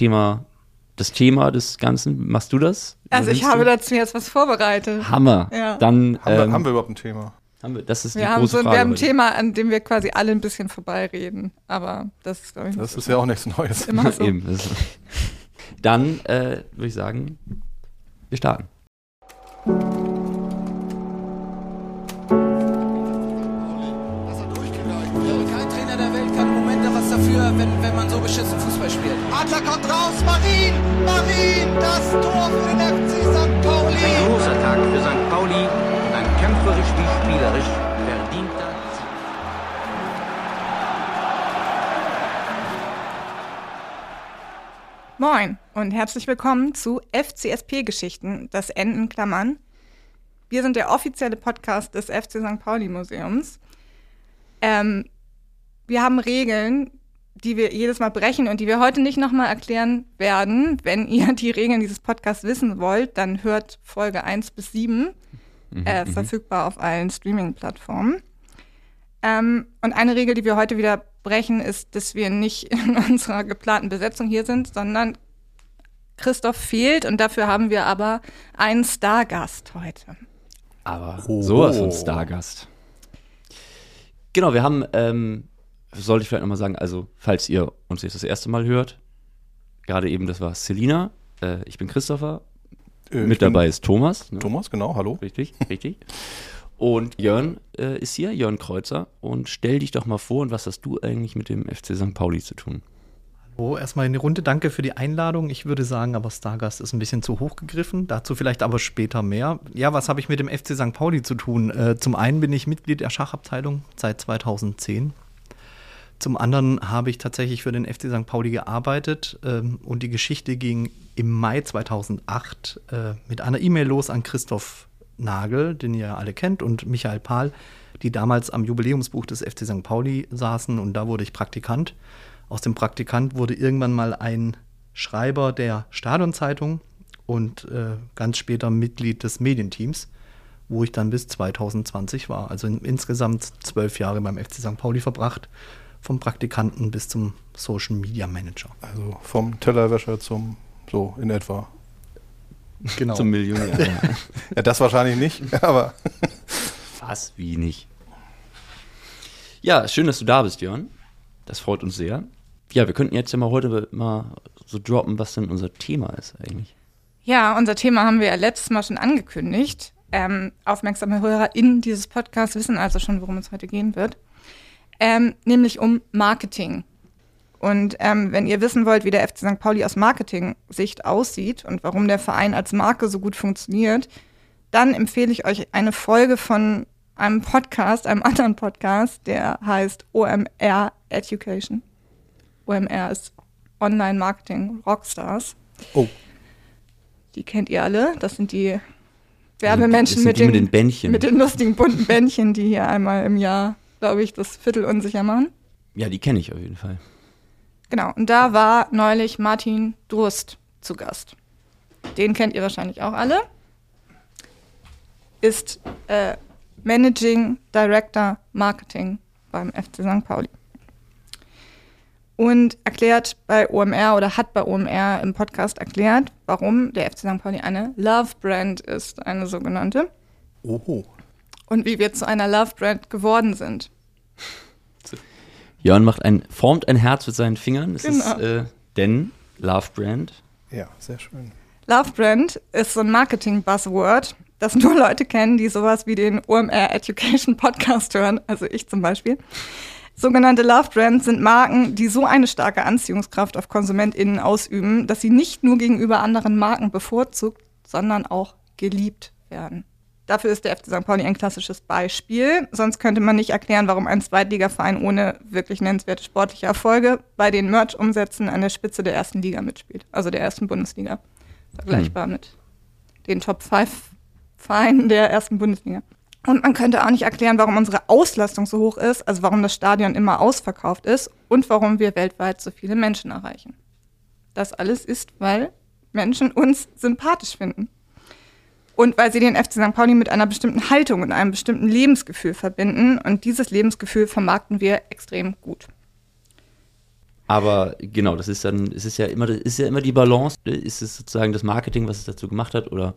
Thema, das Thema des Ganzen. Machst du das? Also ich habe du? dazu jetzt was vorbereitet. Hammer. Ja. Dann, haben, wir, ähm, haben wir überhaupt ein Thema? Haben wir, das ist wir die haben große so, Frage. Wir haben ein heute. Thema, an dem wir quasi alle ein bisschen vorbeireden. Aber das ist, glaube ich, Das ist ja auch nichts Neues. immer so. Eben, Dann äh, würde ich sagen, wir starten. Raus, Marin, Marin, das Tor für den FC St. Pauli. Ein großer Tag für St. Pauli und ein kämpferisch wie spielerisch verdienter Sieg. Moin und herzlich willkommen zu FCSP-Geschichten, das N in Klammern. Wir sind der offizielle Podcast des FC St. Pauli Museums. Ähm, wir haben Regeln, die wir jedes Mal brechen und die wir heute nicht nochmal erklären werden. Wenn ihr die Regeln dieses Podcasts wissen wollt, dann hört Folge 1 bis 7, äh, verfügbar auf allen Streaming-Plattformen. Ähm, und eine Regel, die wir heute wieder brechen, ist, dass wir nicht in unserer geplanten Besetzung hier sind, sondern Christoph fehlt und dafür haben wir aber einen Stargast heute. Aber Oh. sowas von Stargast. Genau, wir haben, ähm, sollte ich vielleicht nochmal sagen, also falls ihr uns jetzt das erste Mal hört, gerade eben, das war Selina, äh, ich bin Christopher, Äh, mit dabei ist Thomas. Ne? Thomas, genau, hallo. Richtig, richtig. Und Jörn äh, ist hier, Jörn Kreuzer. Und stell dich doch mal vor, und was hast du eigentlich mit dem FC St. Pauli zu tun? Oh, erstmal eine Runde. Danke für die Einladung. Ich würde sagen, aber Stargast ist ein bisschen zu hoch gegriffen. Dazu vielleicht aber später mehr. Ja, was habe ich mit dem FC St. Pauli zu tun? Äh, zum einen bin ich Mitglied der Schachabteilung seit 2010. Zum anderen habe ich tatsächlich für den FC St. Pauli gearbeitet ähm, und die Geschichte ging im Mai 2008 äh, mit einer E-Mail los an Christoph Nagel, den ihr alle kennt, und Michael Pahl, die damals am Jubiläumsbuch des FC St. Pauli saßen und da wurde ich Praktikant. Aus dem Praktikant wurde irgendwann mal ein Schreiber der Stadionzeitung und äh, ganz später Mitglied des Medienteams, wo ich dann bis 2020 war. Also in, insgesamt zwölf Jahre beim FC St. Pauli verbracht, vom Praktikanten bis zum Social Media Manager. Also vom Tellerwäscher zum, so in etwa. Genau. Zum Millionär. Ja, das wahrscheinlich nicht, aber Was? Wie nicht? Ja, schön, dass du da bist, Jörn. Das freut uns sehr. Ja, wir könnten jetzt ja mal heute mal so droppen, was denn unser Thema ist eigentlich. Ja, unser Thema haben wir ja letztes Mal schon angekündigt. Ähm, aufmerksame HörerInnen dieses Podcasts wissen also schon, worum es heute gehen wird. Ähm, nämlich um Marketing. Und ähm, wenn ihr wissen wollt, wie der FC St. Pauli aus Marketing-Sicht aussieht und warum der Verein als Marke so gut funktioniert, dann empfehle ich euch eine Folge von einem Podcast, einem anderen Podcast, der heißt OMR Education. OMR ist Online Marketing Rockstars. Oh. Die kennt ihr alle. Das sind die Werbemenschen mit, die den, mit den Bändchen. mit den lustigen bunten Bändchen, die hier einmal im Jahr, glaube ich, das Viertel unsicher machen. Ja, die kenne ich auf jeden Fall. Genau, und da war neulich Martin Durst zu Gast. Den kennt ihr wahrscheinlich auch alle. Ist äh, Managing Director Marketing beim FC St. Pauli. Und erklärt bei OMR oder hat bei OMR im Podcast erklärt, warum der FC St. Pauli eine Love Brand ist, eine sogenannte. Oho. Und wie wir zu einer Love Brand geworden sind. Jörn macht ein, formt ein Herz mit seinen Fingern. Es Genau. ist äh, denn Love Brand. Ja, sehr schön. Love Brand ist so ein Marketing-Buzzword, das nur Leute kennen, die sowas wie den OMR Education Podcast hören, also ich zum Beispiel. Sogenannte Love Brands sind Marken, die so eine starke Anziehungskraft auf KonsumentInnen ausüben, dass sie nicht nur gegenüber anderen Marken bevorzugt, sondern auch geliebt werden. Dafür ist der FC St. Pauli ein klassisches Beispiel. Sonst könnte man nicht erklären, warum ein Zweitligaverein ohne wirklich nennenswerte sportliche Erfolge bei den Merch-Umsätzen an der Spitze der ersten Liga mitspielt, also der ersten Bundesliga. Vergleichbar mit den Top 5 Vereinen der ersten Bundesliga. Und man könnte auch nicht erklären, warum unsere Auslastung so hoch ist, also warum das Stadion immer ausverkauft ist und warum wir weltweit so viele Menschen erreichen. Das alles ist, weil Menschen uns sympathisch finden. Und weil sie den FC St. Pauli mit einer bestimmten Haltung und einem bestimmten Lebensgefühl verbinden. Und dieses Lebensgefühl vermarkten wir extrem gut. Aber genau, das ist dann, es ist ja immer, ist ja immer die Balance. Ist es sozusagen das Marketing, was es dazu gemacht hat, oder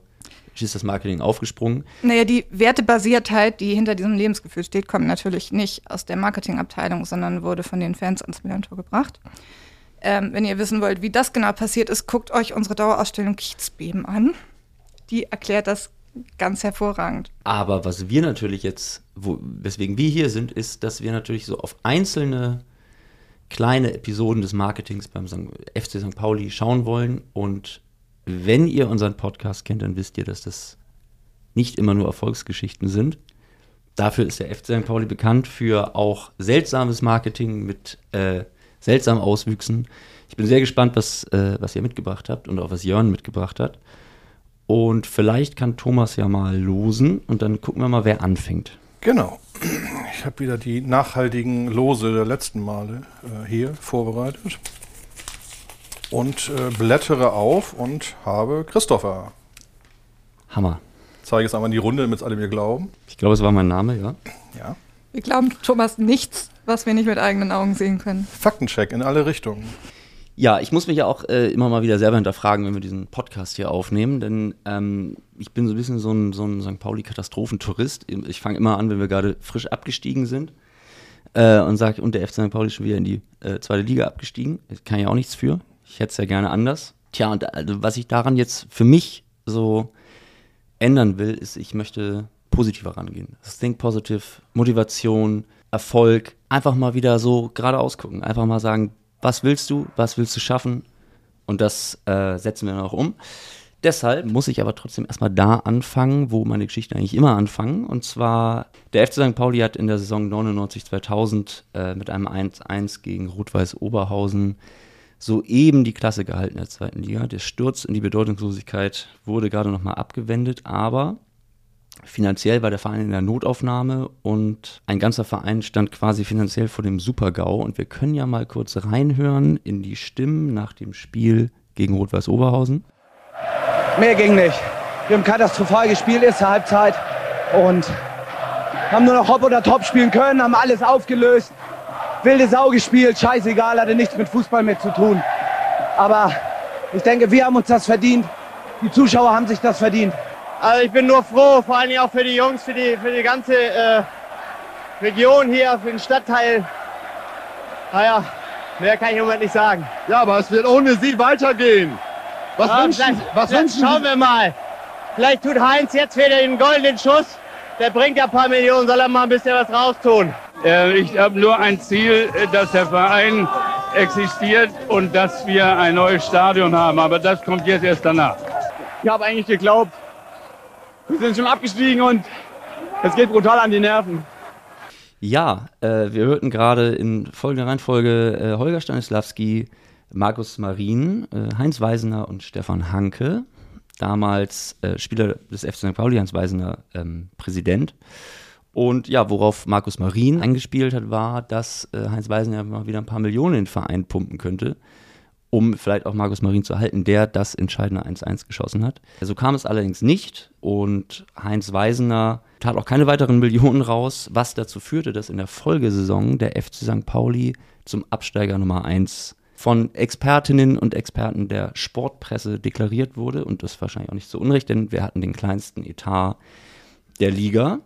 ist das Marketing aufgesprungen? Naja, die Wertebasiertheit, die hinter diesem Lebensgefühl steht, kommt natürlich nicht aus der Marketingabteilung, sondern wurde von den Fans ans Millantor gebracht. Ähm, wenn ihr wissen wollt, wie das genau passiert ist, guckt euch unsere Dauerausstellung Kiezbeben an. Die erklärt das ganz hervorragend. Aber was wir natürlich jetzt, wo, weswegen wir hier sind, ist, dass wir natürlich so auf einzelne kleine Episoden des Marketings beim FC St. Pauli schauen wollen. Und wenn ihr unseren Podcast kennt, dann wisst ihr, dass das nicht immer nur Erfolgsgeschichten sind. Dafür ist der FC St. Pauli bekannt für auch seltsames Marketing mit äh, seltsamen Auswüchsen. Ich bin sehr gespannt, was, äh, was ihr mitgebracht habt und auch was Jörn mitgebracht hat. Und vielleicht kann Thomas ja mal losen und dann gucken wir mal, wer anfängt. Genau. Ich habe wieder die nachhaltigen Lose der letzten Male äh, hier vorbereitet. Und äh, blättere auf und habe Christopher. Hammer. Zeige es einmal in die Runde, damit es alle mir glauben. Ich glaube, es war mein Name, ja. Ja. Wir glauben Thomas nichts, was wir nicht mit eigenen Augen sehen können. Faktencheck in alle Richtungen. Ja, ich muss mich ja auch äh, immer mal wieder selber hinterfragen, wenn wir diesen Podcast hier aufnehmen, denn ähm, ich bin so ein bisschen so ein, so ein St. Pauli-Katastrophentourist. Ich fange immer an, wenn wir gerade frisch abgestiegen sind äh, und sage, und der FC St. Pauli ist schon wieder in die äh, zweite Liga abgestiegen. Ich kann ja auch nichts für. Ich hätte es ja gerne anders. Tja, und also, was ich daran jetzt für mich so ändern will, ist, ich möchte positiver rangehen. Think positive, Motivation, Erfolg. Einfach mal wieder so geradeaus gucken. Einfach mal sagen, was willst du, was willst du schaffen? Und das äh, setzen wir noch um. Deshalb muss ich aber trotzdem erstmal da anfangen, wo meine Geschichten eigentlich immer anfangen. Und zwar, der FC St. Pauli hat in der Saison 99-2000 äh, mit einem 1-1 gegen Rot-Weiß Oberhausen soeben die Klasse gehalten in der zweiten Liga. Der Sturz in die Bedeutungslosigkeit wurde gerade nochmal abgewendet, aber Finanziell war der Verein in der Notaufnahme und ein ganzer Verein stand quasi finanziell vor dem Super-GAU. Und wir können ja mal kurz reinhören in die Stimmen nach dem Spiel gegen Rot-Weiß Oberhausen. Mehr ging nicht. Wir haben katastrophal gespielt, erste Halbzeit. Und haben nur noch Hop oder Top spielen können, haben alles aufgelöst. Wilde Sau gespielt, scheißegal, hatte nichts mit Fußball mehr zu tun. Aber ich denke, wir haben uns das verdient. Die Zuschauer haben sich das verdient. Also ich bin nur froh, vor allem auch für die Jungs, für die, für die ganze äh, Region hier, für den Stadtteil. Naja, mehr kann ich im Moment nicht sagen. Ja, aber es wird ohne sie weitergehen. Was Ja, wünschen, was wünschen Schauen wir mal. Vielleicht tut Heinz jetzt wieder den goldenen Schuss. Der bringt ja ein paar Millionen, soll er mal ein bisschen was raustun. Äh, Ich habe nur ein Ziel, äh, dass der Verein existiert und dass wir ein neues Stadion haben. Aber das kommt jetzt erst danach. Ich habe eigentlich geglaubt, wir sind schon abgestiegen und es geht brutal an die Nerven. Ja, äh, wir hörten gerade in folgender Reihenfolge äh, Holger Stanislawski, Markus Marin, äh, Heinz Weisener und Stefan Hanke. Damals äh, Spieler des FC St. Pauli, Heinz Weisener ähm, Präsident. Und ja, worauf Markus Marin eingespielt hat, war, dass äh, Heinz Weisener mal wieder ein paar Millionen in den Verein pumpen könnte, um vielleicht auch Markus Marin zu halten, der das entscheidende 1-1 geschossen hat. So kam es allerdings nicht und Heinz Weisener tat auch keine weiteren Millionen raus, was dazu führte, dass in der Folgesaison der FC St. Pauli zum Absteiger Nummer 1 von Expertinnen und Experten der Sportpresse deklariert wurde und das wahrscheinlich auch nicht so unrecht, denn wir hatten den kleinsten Etat der Liga.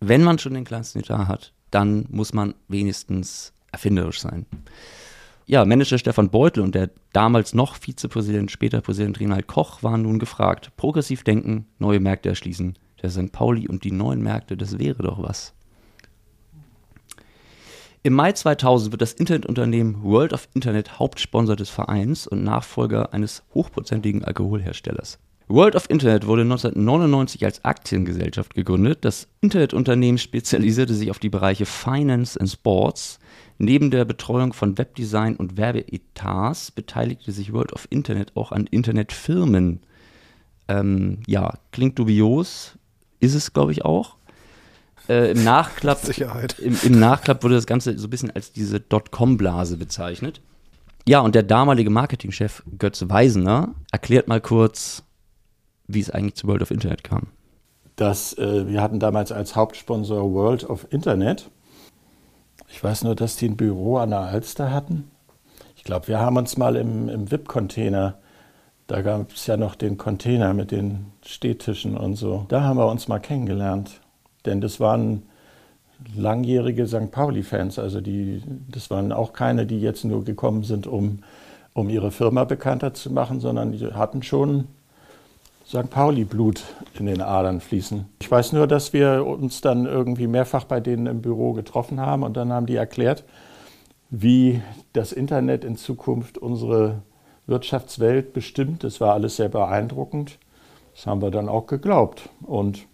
Wenn man schon den kleinsten Etat hat, dann muss man wenigstens erfinderisch sein. Ja, Manager Stefan Beutel und der damals noch Vizepräsident, später Präsident Renald Koch waren nun gefragt, progressiv denken, neue Märkte erschließen. Der St. Pauli und die neuen Märkte, das wäre doch was. Im Mai 2000 wird das Internetunternehmen World of Internet Hauptsponsor des Vereins und Nachfolger eines hochprozentigen Alkoholherstellers. World of Internet wurde 1999 als Aktiengesellschaft gegründet. Das Internetunternehmen spezialisierte sich auf die Bereiche Finance and Sports. Neben der Betreuung von Webdesign und Werbeetats beteiligte sich World of Internet auch an Internetfirmen. Ähm, ja, klingt dubios, ist es, glaube ich, auch. Äh, Im Nachklapp, Sicherheit. Im, Im Nachklapp wurde das Ganze so ein bisschen als diese Dotcom-Blase bezeichnet. Ja, und der damalige Marketingchef Götz Weisener erklärt mal kurz, wie es eigentlich zu World of Internet kam. Das, äh, wir hatten damals als Hauptsponsor World of Internet. Ich weiß nur, dass die ein Büro an der Alster hatten. Ich glaube, wir haben uns mal im, im VIP-Container, da gab es ja noch den Container mit den Stehtischen und so, da haben wir uns mal kennengelernt. Denn das waren langjährige St. Pauli-Fans. Also die, das waren auch keine, die jetzt nur gekommen sind, um, um ihre Firma bekannter zu machen, sondern die hatten schon St. Pauli-Blut in den Adern fließen. Ich weiß nur, dass wir uns dann irgendwie mehrfach bei denen im Büro getroffen haben und dann haben die erklärt, wie das Internet in Zukunft unsere Wirtschaftswelt bestimmt. Das war alles sehr beeindruckend. Das haben wir dann auch geglaubt. Und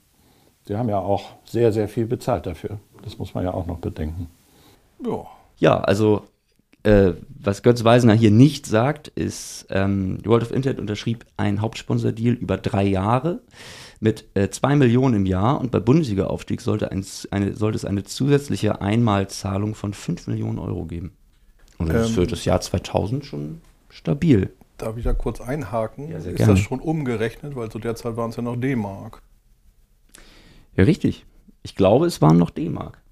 die haben ja auch sehr, sehr viel bezahlt dafür. Das muss man ja auch noch bedenken. Ja, ja also äh, was Götz Weisener hier nicht sagt, ist, ähm, World of Internet unterschrieb einen Hauptsponsor-Deal über drei Jahre mit äh, zwei Millionen im Jahr und bei Bundesliga-Aufstieg sollte, ein, eine, sollte es eine zusätzliche Einmalzahlung von fünf Millionen Euro geben. Und das Ähm, ist für das Jahr 2000 schon stabil. Darf ich da kurz einhaken? Ja, sehr ist gerne. das schon umgerechnet? Weil zu der Zeit waren es ja noch D-Mark. Ja, richtig. Ich glaube, es waren noch D-Mark.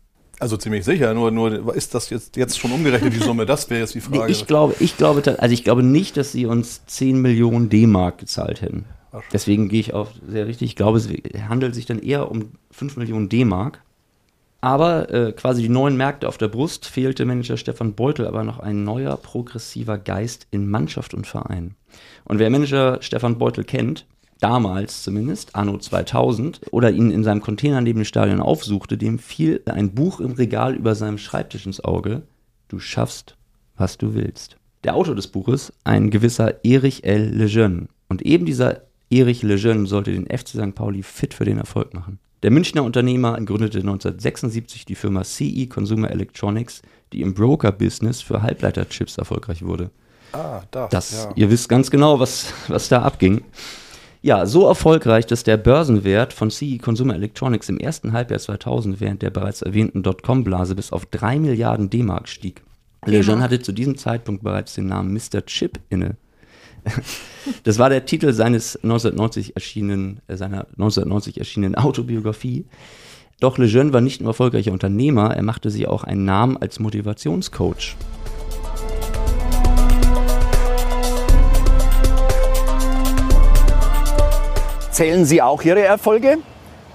Also ziemlich sicher, nur, nur ist das jetzt, jetzt schon umgerechnet, die Summe? Das wäre jetzt die Nee, Frage. ich glaube, ich glaube, also ich glaube nicht, dass sie uns 10 Millionen D-Mark gezahlt hätten. Deswegen gehe ich auf sehr richtig. Ich glaube, es handelt sich dann eher um 5 Millionen D-Mark. Aber äh, quasi die neuen Märkte auf der Brust fehlte Manager Stefan Beutel aber noch ein neuer progressiver Geist in Mannschaft und Verein. Und wer Manager Stefan Beutel kennt, damals zumindest, anno 2000, oder ihn in seinem Container neben dem Stadion aufsuchte, dem fiel ein Buch im Regal über seinem Schreibtisch ins Auge. Du schaffst, was du willst. Der Autor des Buches, ein gewisser Erich L. Lejeune. Und eben dieser Erich Lejeune sollte den FC St. Pauli fit für den Erfolg machen. Der Münchner Unternehmer gründete 1976 die Firma CE Consumer Electronics, die im Broker-Business für Halbleiterchips erfolgreich wurde. Ah, das, Das, ja. Ihr wisst ganz genau, was, was da abging. Ja, so erfolgreich, dass der Börsenwert von CE Consumer Electronics im ersten Halbjahr 2000 während der bereits erwähnten Dotcom-Blase bis auf 3 Milliarden D-Mark stieg. Lejeune hatte zu diesem Zeitpunkt bereits den Namen Mr. Chip inne. Das war der Titel seines 1990 erschienenen, äh, seiner 1990 erschienenen Autobiografie. Doch Lejeune war nicht nur erfolgreicher Unternehmer, er machte sich auch einen Namen als Motivationscoach. Zählen Sie auch Ihre Erfolge?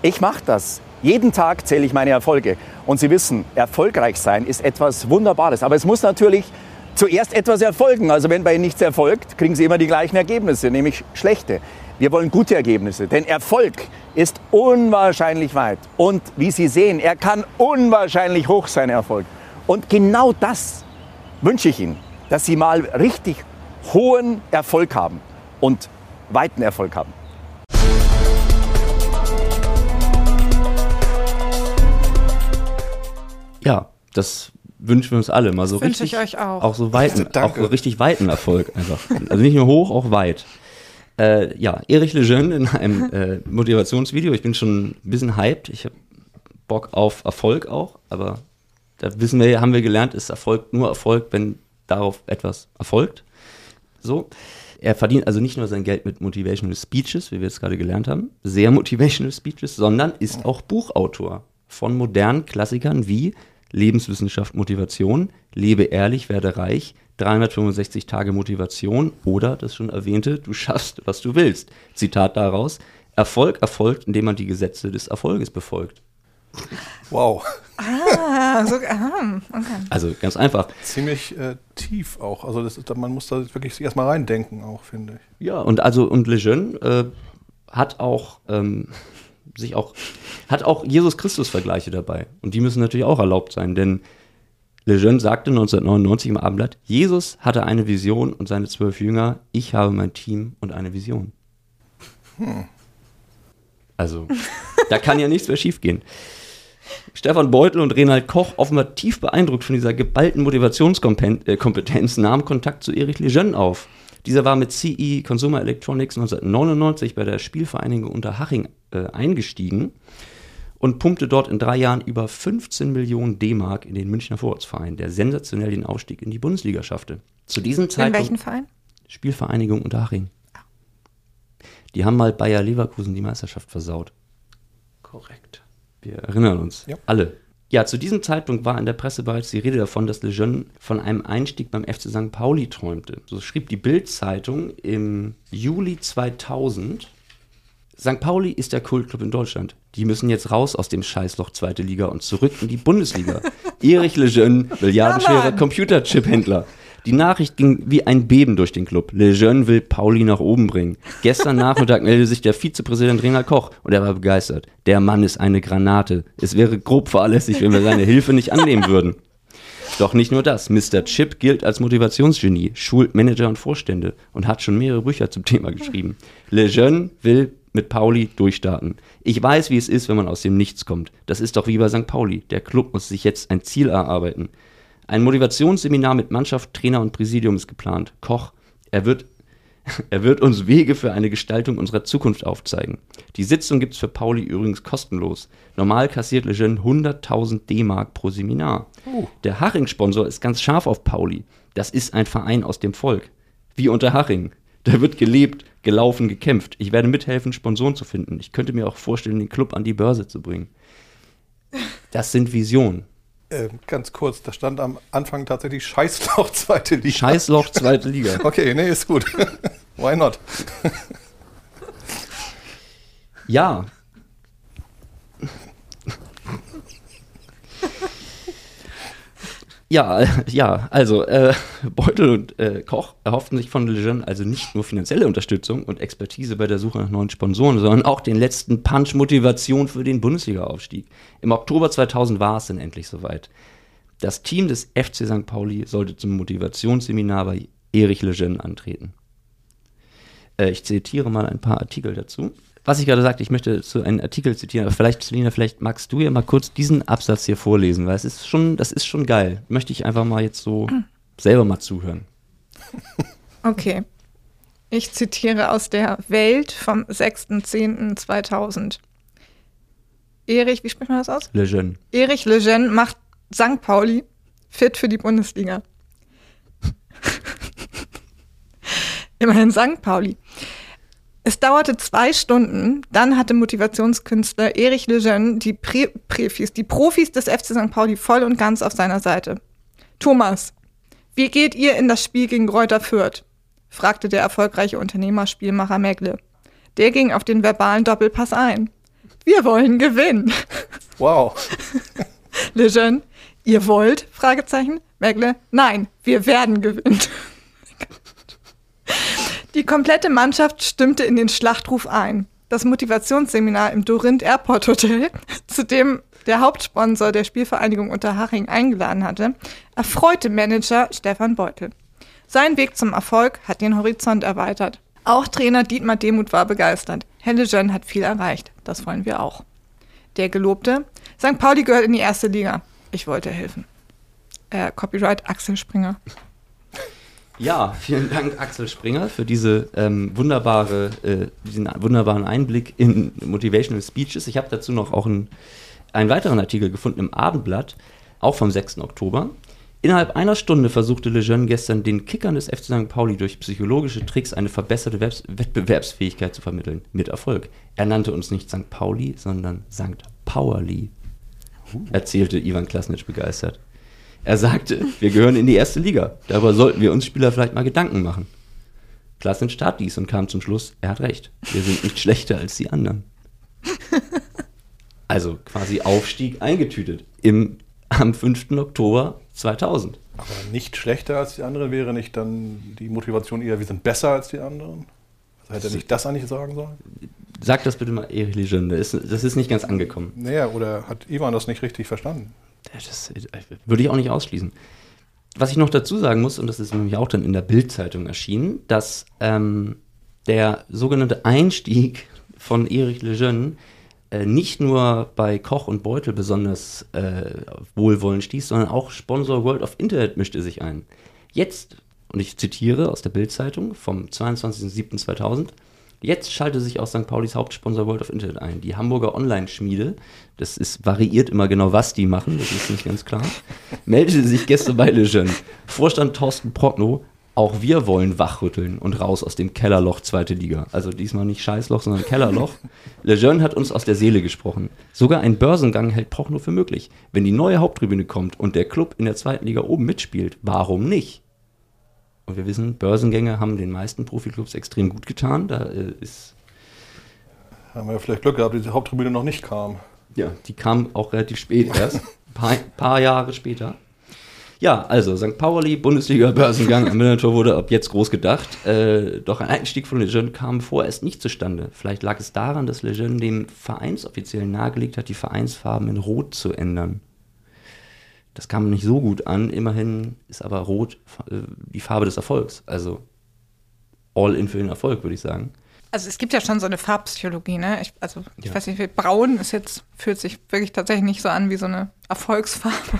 Ich mache das. Jeden Tag zähle ich meine Erfolge. Und Sie wissen, erfolgreich sein ist etwas Wunderbares. Aber es muss natürlich zuerst etwas erfolgen. Also wenn bei Ihnen nichts erfolgt, kriegen Sie immer die gleichen Ergebnisse, nämlich schlechte. Wir wollen gute Ergebnisse, denn Erfolg ist unwahrscheinlich weit. Und wie Sie sehen, er kann unwahrscheinlich hoch sein, Erfolg. Und genau das wünsche ich Ihnen, dass Sie mal richtig hohen Erfolg haben und weiten Erfolg haben. Ja, das wünschen wir uns alle mal so wünsche richtig. ich euch auch. Auch so weiten, auch so richtig weiten Erfolg einfach. Also nicht nur hoch, auch weit. Äh, ja, Erich Lejeune in einem äh, Motivationsvideo. Ich bin schon ein bisschen hyped. Ich habe Bock auf Erfolg auch, aber da wissen wir, haben wir gelernt, ist Erfolg nur Erfolg, wenn darauf etwas erfolgt. So. Er verdient also nicht nur sein Geld mit Motivational Speeches, wie wir jetzt gerade gelernt haben, sehr Motivational Speeches, sondern ist auch Buchautor von modernen Klassikern wie Lebenswissenschaft Motivation, Lebe ehrlich, werde reich, 365 Tage Motivation oder das schon erwähnte, du schaffst, was du willst. Zitat daraus, Erfolg erfolgt, indem man die Gesetze des Erfolges befolgt. Wow. Ah, so, ah, okay. Also ganz einfach. Ziemlich äh, tief auch. Also das ist, man muss da wirklich erstmal reindenken auch, finde ich. Ja, und also und Lejeune äh, hat auch ähm, sich auch hat auch Jesus Christus Vergleiche dabei und die müssen natürlich auch erlaubt sein, denn Lejeune sagte 1999 im Abendblatt, Jesus hatte eine Vision und seine zwölf Jünger, ich habe mein Team und eine Vision. Hm. Also, da kann ja nichts mehr schiefgehen. Stefan Beutel und Renald Koch, offenbar tief beeindruckt von dieser geballten Motivationskompetenz, nahmen Kontakt zu Erich Lejeune auf. Dieser war mit CE Consumer Electronics 1999 bei der Spielvereinigung Unterhaching äh, eingestiegen und pumpte dort in drei Jahren über 15 Millionen D-Mark in den Münchner Vorortsverein, der sensationell den Aufstieg in die Bundesliga schaffte. Zu diesem In Zeitpunkt welchen Verein? Spielvereinigung Unterhaching. Die haben mal Bayer Leverkusen die Meisterschaft versaut. Korrekt. Wir erinnern uns. Ja. Alle. Ja, zu diesem Zeitpunkt war in der Presse bereits die Rede davon, dass Lejeune von einem Einstieg beim FC St. Pauli träumte. So schrieb die Bild-Zeitung im Juli 2000. St. Pauli ist der Kultclub in Deutschland. Die müssen jetzt raus aus dem Scheißloch zweite Liga und zurück in die Bundesliga. Erich Lejeune, milliardenschwerer Computerchip-Händler. Die Nachricht ging wie ein Beben durch den Club. Lejeune will Pauli nach oben bringen. Gestern Nachmittag meldete sich der Vizepräsident Rena Koch und er war begeistert. Der Mann ist eine Granate. Es wäre grob fahrlässig, wenn wir seine Hilfe nicht annehmen würden. Doch nicht nur das. Mr. Chip gilt als Motivationsgenie, schult Manager und Vorstände und hat schon mehrere Bücher zum Thema geschrieben. Lejeune will mit Pauli durchstarten. Ich weiß, wie es ist, wenn man aus dem Nichts kommt. Das ist doch wie bei St. Pauli. Der Club muss sich jetzt ein Ziel erarbeiten. Ein Motivationsseminar mit Mannschaft, Trainer und Präsidium ist geplant. Koch, er wird, er wird uns Wege für eine Gestaltung unserer Zukunft aufzeigen. Die Sitzung gibt es für Pauli übrigens kostenlos. Normal kassiert Lejeune 100.000 D-Mark pro Seminar. Oh. Der Haching-Sponsor ist ganz scharf auf Pauli. Das ist ein Verein aus dem Volk. Wie unter Haching. Da wird gelebt, gelaufen, gekämpft. Ich werde mithelfen, Sponsoren zu finden. Ich könnte mir auch vorstellen, den Club an die Börse zu bringen. Das sind Visionen. Äh, ganz kurz, da stand am Anfang tatsächlich Scheißloch zweite Liga. Scheißloch zweite Liga. Okay, nee, ist gut. Why not? Ja. Ja, äh, ja, also äh, Beutel und äh, Koch erhofften sich von Lejeune also nicht nur finanzielle Unterstützung und Expertise bei der Suche nach neuen Sponsoren, sondern auch den letzten Punch Motivation für den Bundesliga-Aufstieg. Im Oktober 2000 war es dann endlich soweit. Das Team des FC St. Pauli sollte zum Motivationsseminar bei Erich Lejeune antreten. Äh, ich zitiere mal ein paar Artikel dazu was ich gerade sagte, ich möchte zu einem Artikel zitieren, aber vielleicht, Selina, vielleicht magst du ja mal kurz diesen Absatz hier vorlesen, weil es ist schon, das ist schon geil. Möchte ich einfach mal jetzt so selber mal zuhören. Okay. Ich zitiere aus der Welt vom 6.10.2000. Erich, wie spricht man das aus? Lejeune. Erich Lejeune macht St. Pauli fit für die Bundesliga. Immerhin St. Pauli. Es dauerte zwei Stunden, dann hatte Motivationskünstler Erich Lejeune die Prä Präfis, die Profis des FC St. Pauli voll und ganz auf seiner Seite. Thomas, wie geht ihr in das Spiel gegen Reuter Fürth? fragte der erfolgreiche Unternehmerspielmacher Megle. Der ging auf den verbalen Doppelpass ein. Wir wollen gewinnen. Wow. Lejeune, ihr wollt? Fragezeichen. Megle, nein, wir werden gewinnen. Die komplette Mannschaft stimmte in den Schlachtruf ein. Das Motivationsseminar im Dorinth Airport Hotel, zu dem der Hauptsponsor der Spielvereinigung Unterhaching eingeladen hatte, erfreute Manager Stefan Beutel. Sein Weg zum Erfolg hat den Horizont erweitert. Auch Trainer Dietmar Demuth war begeistert. Herr Lejeune hat viel erreicht. Das wollen wir auch. Der Gelobte, St. Pauli gehört in die erste Liga. Ich wollte helfen. Äh, Copyright Axel Springer. Ja, vielen Dank, Axel Springer, für diese ähm, wunderbare, äh, diesen wunderbaren Einblick in Motivational Speeches. Ich habe dazu noch auch einen, einen weiteren Artikel gefunden im Abendblatt, auch vom 6. Oktober. Innerhalb einer Stunde versuchte Lejeune gestern den Kickern des FC St. Pauli durch psychologische Tricks eine verbesserte Webs Wettbewerbsfähigkeit zu vermitteln. Mit Erfolg. Er nannte uns nicht St. Pauli, sondern St. Powerly, erzählte Ivan Klasnitsch begeistert. Er sagte, wir gehören in die erste Liga. Darüber sollten wir uns Spieler vielleicht mal Gedanken machen. Klassen tat dies und kam zum Schluss, er hat recht. Wir sind nicht schlechter als die anderen. Also quasi Aufstieg eingetütet im, am 5. Oktober 2000. Aber nicht schlechter als die anderen wäre nicht dann die Motivation eher, wir sind besser als die anderen? Also hätte er nicht das eigentlich sagen sollen? Sag das bitte mal Erich Legende. Das ist, das ist nicht ganz angekommen. Naja, oder hat Ivan das nicht richtig verstanden? Das würde ich auch nicht ausschließen. Was ich noch dazu sagen muss, und das ist nämlich auch dann in der Bild-Zeitung erschienen, dass ähm, der sogenannte Einstieg von Erich Lejeune äh, nicht nur bei Koch und Beutel besonders äh, wohlwollend stieß, sondern auch Sponsor World of Internet mischte sich ein. Jetzt, und ich zitiere aus der Bild-Zeitung vom 22.07.2000, Jetzt schaltet sich auch St. Paulis Hauptsponsor World of Internet ein. Die Hamburger Online-Schmiede, das ist variiert immer genau, was die machen, das ist nicht ganz klar, meldete sich gestern bei Lejeune. Vorstand Thorsten Progno, Auch wir wollen wachrütteln und raus aus dem Kellerloch zweite Liga. Also diesmal nicht Scheißloch, sondern Kellerloch. Lejeune hat uns aus der Seele gesprochen. Sogar ein Börsengang hält nur für möglich. Wenn die neue Haupttribüne kommt und der Club in der zweiten Liga oben mitspielt, warum nicht? Und wir wissen, Börsengänge haben den meisten Profiklubs extrem gut getan. Da äh, ist Haben wir vielleicht Glück gehabt, dass die Haupttribüne noch nicht kam. Ja, die kam auch relativ spät erst. Ein paar, paar Jahre später. Ja, also St. Pauli, Bundesliga-Börsengang am Millantor wurde ab jetzt groß gedacht. Äh, doch ein Einstieg von Lejeune kam vorerst nicht zustande. Vielleicht lag es daran, dass Lejeune dem Vereinsoffiziellen nahegelegt hat, die Vereinsfarben in Rot zu ändern. Das kam nicht so gut an. Immerhin ist aber Rot äh, die Farbe des Erfolgs. Also all in für den Erfolg, würde ich sagen. Also es gibt ja schon so eine Farbpsychologie, ne? Ich, also ich Ja. weiß nicht, braun ist jetzt, fühlt sich wirklich tatsächlich nicht so an wie so eine Erfolgsfarbe.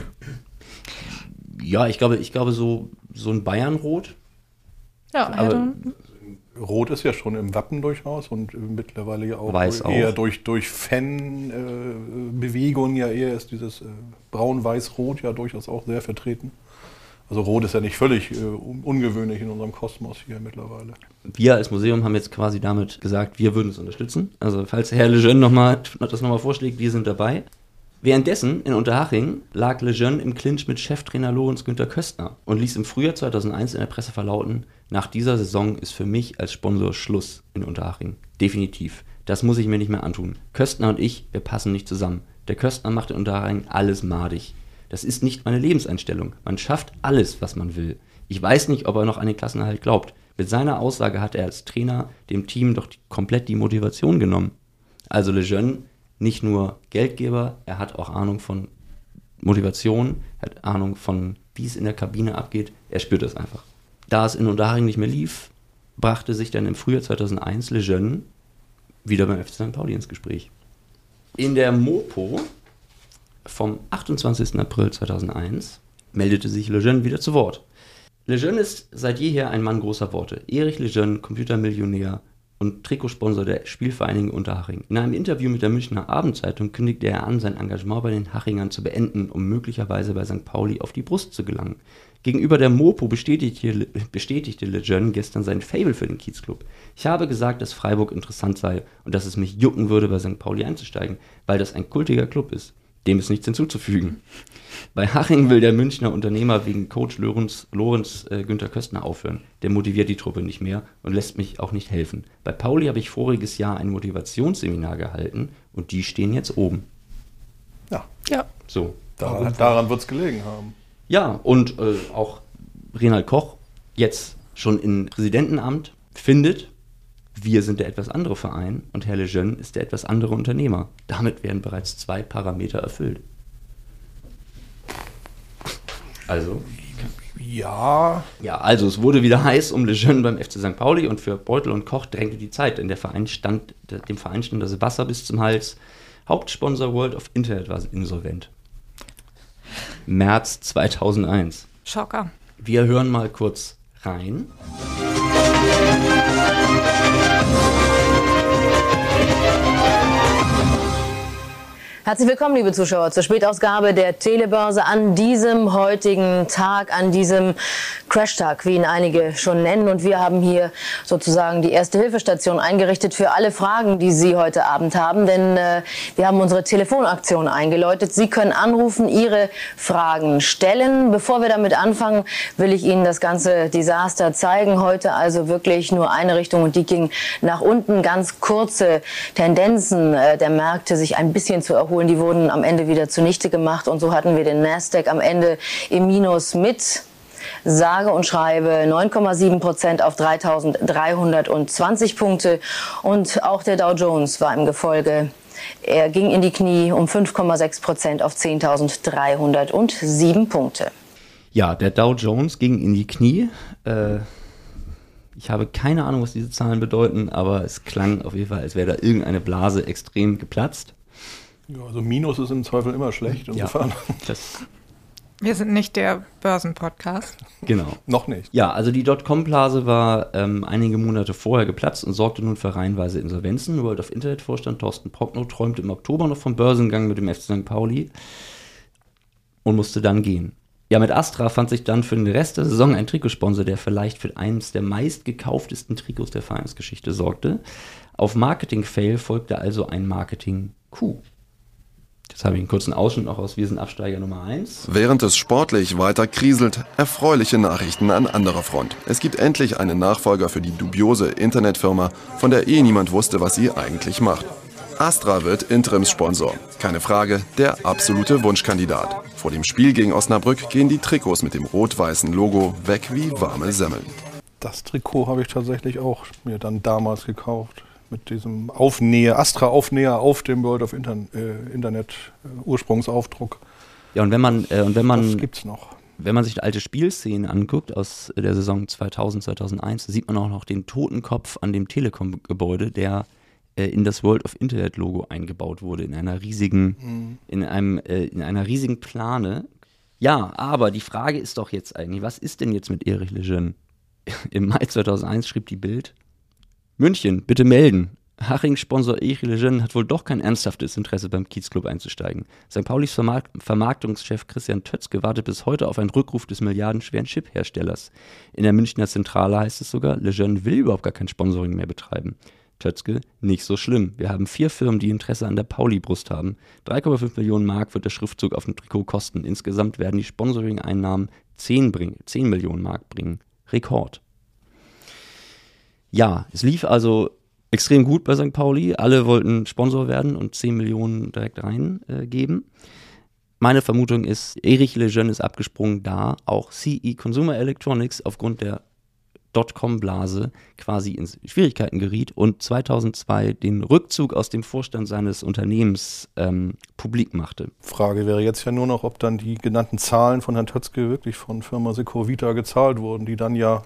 Ja, ich glaube, ich glaube so, so ein Bayernrot. Ja, Aber- Rot ist ja schon im Wappen durchaus und äh, mittlerweile ja auch Weiß eher auch. durch, durch Fan-Bewegungen ja eher ist dieses äh, Braun-Weiß-Rot ja durchaus auch sehr vertreten. Also Rot ist ja nicht völlig äh, un- ungewöhnlich in unserem Kosmos hier mittlerweile. Wir als Museum haben jetzt quasi damit gesagt, wir würden es unterstützen. Also falls Herr Lejeune noch mal, das nochmal vorschlägt, wir sind dabei. Währenddessen in Unterhaching lag Lejeune im Clinch mit Cheftrainer Lorenz Günther Köstner und ließ im Frühjahr 2001 in der Presse verlauten, nach dieser Saison ist für mich als Sponsor Schluss in Unterhaching. Definitiv. Das muss ich mir nicht mehr antun. Köstner und ich, wir passen nicht zusammen. Der Köstner macht in Unterhaching alles madig. Das ist nicht meine Lebenseinstellung. Man schafft alles, was man will. Ich weiß nicht, ob er noch an den Klassenerhalt glaubt. Mit seiner Aussage hat er als Trainer dem Team doch die, komplett die Motivation genommen. Also Lejeune, nicht nur Geldgeber, er hat auch Ahnung von Motivation, er hat Ahnung von, wie es in der Kabine abgeht. Er spürt das einfach. Da es in Unterhaching nicht mehr lief, brachte sich dann im Frühjahr 2001 Lejeune wieder beim FC St. Pauli ins Gespräch. In der Mopo vom 28. April 2001 meldete sich Lejeune wieder zu Wort. Lejeune ist seit jeher ein Mann großer Worte. Erich Lejeune, Computermillionär und Trikotsponsor der Spielvereinigung Unterhaching. In einem Interview mit der Münchner Abendzeitung kündigte er an, sein Engagement bei den Hachingern zu beenden, um möglicherweise bei St. Pauli auf die Brust zu gelangen. Gegenüber der Mopo bestätigte, bestätigte Lejeune gestern sein Fable für den Kiezclub. Ich habe gesagt, dass Freiburg interessant sei und dass es mich jucken würde, bei St. Pauli einzusteigen, weil das ein kultiger Club ist. Dem ist nichts hinzuzufügen. Bei Haching will der Münchner Unternehmer wegen Coach Lorenz, Lorenz äh, Günther Köstner aufhören. Der motiviert die Truppe nicht mehr und lässt mich auch nicht helfen. Bei Pauli habe ich voriges Jahr ein Motivationsseminar gehalten und die stehen jetzt oben. Ja. Ja. So. Daran, daran wird es gelegen haben. Ja, und äh, auch Renald Koch, jetzt schon im Präsidentenamt, findet, wir sind der etwas andere Verein und Herr Lejeune ist der etwas andere Unternehmer. Damit werden bereits zwei Parameter erfüllt. Also. Ja. Ja, also es wurde wieder heiß um Lejeune beim FC St. Pauli und für Beutel und Koch drängte die Zeit, denn der Verein stand, dem Verein stand das Wasser bis zum Hals. Hauptsponsor World of Internet war insolvent. März 2001. Schocker. Wir hören mal kurz rein. Herzlich willkommen, liebe Zuschauer, zur Spätausgabe der Telebörse an diesem heutigen Tag, an diesem Crashtag, wie ihn einige schon nennen. Und wir haben hier sozusagen die erste Hilfestation eingerichtet für alle Fragen, die Sie heute Abend haben. Denn äh, wir haben unsere Telefonaktion eingeläutet. Sie können anrufen, Ihre Fragen stellen. Bevor wir damit anfangen, will ich Ihnen das ganze Desaster zeigen. Heute also wirklich nur eine Richtung und die ging nach unten. Ganz kurze Tendenzen äh, der Märkte, sich ein bisschen zu erholen, die wurden am Ende wieder zunichte gemacht. Und so hatten wir den Nasdaq am Ende im Minus mit sage und schreibe 9,7 Prozent auf 3.320 Punkte. Und auch der Dow Jones war im Gefolge. Er ging in die Knie um 5,6 Prozent auf 10.307 Punkte. Ja, der Dow Jones ging in die Knie. Äh, ich habe keine Ahnung, was diese Zahlen bedeuten, aber es klang auf jeden Fall, als wäre da irgendeine Blase extrem geplatzt. Ja, also Minus ist im Zweifel immer schlecht. Insofern. Ja, das Wir sind nicht der Börsenpodcast. Genau. Noch nicht. Ja, also die Dotcom-Blase war ähm, einige Monate vorher geplatzt und sorgte nun für reihenweise Insolvenzen. World of Internet-Vorstand Thorsten Procknow träumte im Oktober noch vom Börsengang mit dem FC St. Pauli und musste dann gehen. Ja, mit Astra fand sich dann für den Rest der Saison ein Trikotsponsor, der vielleicht für eines der meistgekauftesten Trikots der Vereinsgeschichte sorgte. Auf Marketing-Fail folgte also ein Marketing-Coup. Jetzt habe ich einen kurzen Ausschnitt noch aus Wir sind Absteiger Nummer 1. Während es sportlich weiter kriselt, erfreuliche Nachrichten an anderer Front. Es gibt endlich einen Nachfolger für die dubiose Internetfirma, von der eh niemand wusste, was sie eigentlich macht. Astra wird Interimssponsor. Keine Frage, der absolute Wunschkandidat. Vor dem Spiel gegen Osnabrück gehen die Trikots mit dem rot-weißen Logo weg wie warme Semmeln. Das Trikot habe ich tatsächlich auch mir dann damals gekauft. Mit diesem Aufnäher, Astra-Aufnäher auf dem World of Intern äh, Internet äh, Ursprungsaufdruck. Ja, und wenn man, äh, und wenn man, Das gibt's noch. wenn man sich alte Spielszenen anguckt aus der Saison 2000, 2001, sieht man auch noch den Totenkopf an dem Telekom-Gebäude, der äh, in das World of Internet Logo eingebaut wurde, in einer riesigen, Mhm. in einem, äh, in einer riesigen Plane. Ja, aber die Frage ist doch jetzt eigentlich, was ist denn jetzt mit Erich Lejeune? Im Mai 2001 schrieb die Bild, München, bitte melden. Haching-Sponsor Erich Lejeune hat wohl doch kein ernsthaftes Interesse beim Kiezclub einzusteigen. St. Paulis Vermark Vermarktungschef Christian Tötzke wartet bis heute auf einen Rückruf des milliardenschweren Chip-Herstellers. In der Münchner Zentrale heißt es sogar, Lejeune will überhaupt gar kein Sponsoring mehr betreiben. Tötzke, nicht so schlimm. Wir haben vier Firmen, die Interesse an der Pauli-Brust haben. 3,5 Millionen Mark wird der Schriftzug auf dem Trikot kosten. Insgesamt werden die Sponsoring-Einnahmen 10, bringen, 10 Millionen Mark bringen. Rekord. Ja, es lief also extrem gut bei St. Pauli. Alle wollten Sponsor werden und 10 Millionen direkt reingeben. Äh. Meine Vermutung ist, Erich Lejeune ist abgesprungen, da auch CE Consumer Electronics aufgrund der Dotcom-Blase quasi in Schwierigkeiten geriet und 2002 den Rückzug aus dem Vorstand seines Unternehmens ähm, publik machte. Frage wäre jetzt ja nur noch, ob dann die genannten Zahlen von Herrn Tötzke wirklich von Firma Secovita gezahlt wurden, die dann ja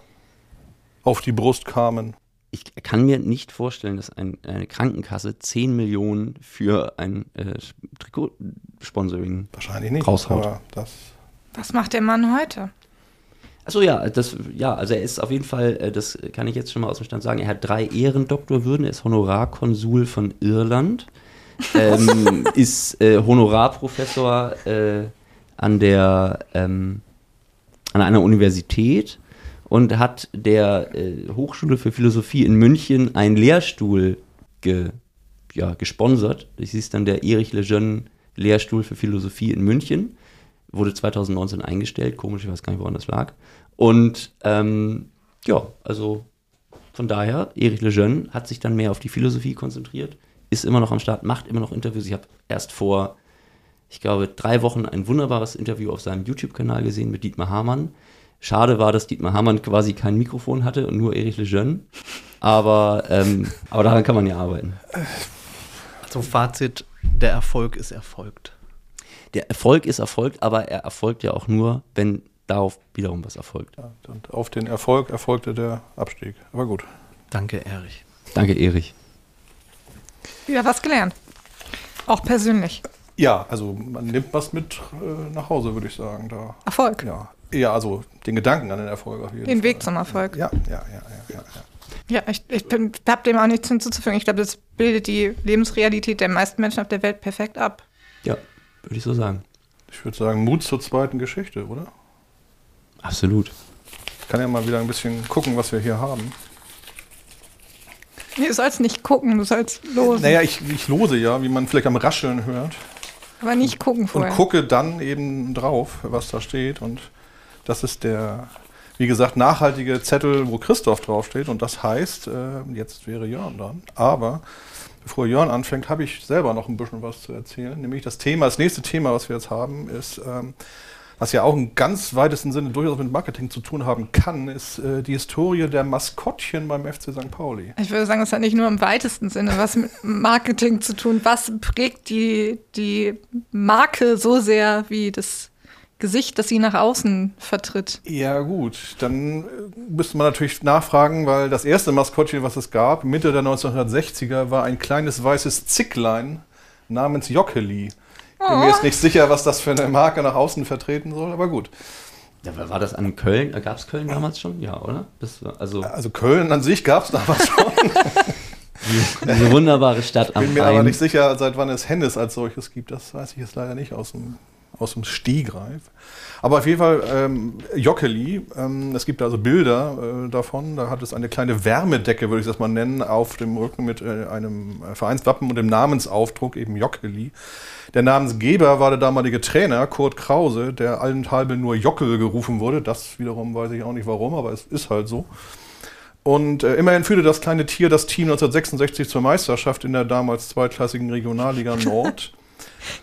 auf die Brust kamen. Ich kann mir nicht vorstellen, dass ein, eine Krankenkasse 10 Millionen für ein äh, Trikotsponsoring Wahrscheinlich nicht, raushaut. aber das Was macht der Mann heute? Achso, ja, das, ja, also er ist auf jeden Fall, äh, das kann ich jetzt schon mal aus dem Stand sagen, er hat drei Ehrendoktorwürden, er ist Honorarkonsul von Irland, ähm, ist äh, Honorarprofessor äh, an der, ähm, an einer Universität und hat der äh, Hochschule für Philosophie in München einen Lehrstuhl ge, ja, gesponsert. Das ist dann der Erich Lejeune Lehrstuhl für Philosophie in München. Wurde 2019 eingestellt, komisch, ich weiß gar nicht, woran das lag. Und ähm, ja, also von daher, Erich Lejeune hat sich dann mehr auf die Philosophie konzentriert, ist immer noch am Start, macht immer noch Interviews. Ich habe erst vor, ich glaube, drei Wochen ein wunderbares Interview auf seinem YouTube-Kanal gesehen mit Dietmar Hamann. Schade war, dass Dietmar Hamann quasi kein Mikrofon hatte und nur Erich Lejeune. Aber, ähm, aber daran kann man ja arbeiten. Also Fazit, der Erfolg ist erfolgt. Der Erfolg ist erfolgt, aber er erfolgt ja auch nur, wenn darauf wiederum was erfolgt. und auf den Erfolg erfolgte der Abstieg. Aber gut. Danke, Erich. Danke, Erich. Wieder was gelernt. Auch persönlich. Ja, also man nimmt was mit äh, nach Hause, würde ich sagen. Da. Erfolg. Ja. Ja, also den Gedanken an den Erfolg auf jeden Den Fall. Weg zum Erfolg. Ja, ja, ja, ja, ja. Ja, ich, ich habe dem auch nichts hinzuzufügen. Ich glaube, das bildet die Lebensrealität der meisten Menschen auf der Welt perfekt ab. Ja, würde ich so sagen. Ich würde sagen, Mut zur zweiten Geschichte, oder? Absolut. Ich kann ja mal wieder ein bisschen gucken, was wir hier haben. Nee, Du sollst nicht gucken, du sollst losen. Naja, ich, ich lose ja, wie man vielleicht am Rascheln hört. Aber nicht gucken Und vorher. gucke dann eben drauf, was da steht. Und das ist der, wie gesagt, nachhaltige Zettel, wo Christoph draufsteht. Und das heißt, äh, jetzt wäre Jörn dran. Aber bevor Jörn anfängt, habe ich selber noch ein bisschen was zu erzählen. Nämlich das Thema, das nächste Thema, was wir jetzt haben, ist, ähm, was ja auch im ganz weitesten Sinne durchaus mit Marketing zu tun haben kann, ist äh, die Historie der Maskottchen beim FC St. Pauli. Ich würde sagen, das hat nicht nur im weitesten Sinne was mit Marketing zu tun. Was prägt die, die Marke so sehr wie das Gesicht, das sie nach außen vertritt? Ja, gut. Dann äh, müsste man natürlich nachfragen, weil das erste Maskottchen, was es gab, Mitte der 1960er, war ein kleines weißes Zicklein namens Jockeli. Ich bin mir jetzt nicht sicher, was das für eine Marke nach außen vertreten soll, aber gut. Ja, war das an Köln? Gab es Köln damals schon? Ja, oder? Das war, also, Also Köln an sich gab es damals schon. diese wunderbare Stadt Ich am bin mir Rhein. aber nicht sicher, seit wann es Hennes als solches gibt. Das weiß ich jetzt leider nicht aus dem aus dem Stehgreif. Aber auf jeden Fall ähm, Jockeli, ähm, es gibt also Bilder äh, davon, da hat es eine kleine Wärmedecke, würde ich das mal nennen, auf dem Rücken mit äh, einem Vereinswappen und dem Namensaufdruck, eben Jockeli. Der Namensgeber war der damalige Trainer, Kurt Krause, der allenthalben nur Jockel gerufen wurde. Das wiederum weiß ich auch nicht warum, aber es ist halt so. Und äh, immerhin führte das kleine Tier das Team 1966 zur Meisterschaft in der damals zweitklassigen Regionalliga Nord.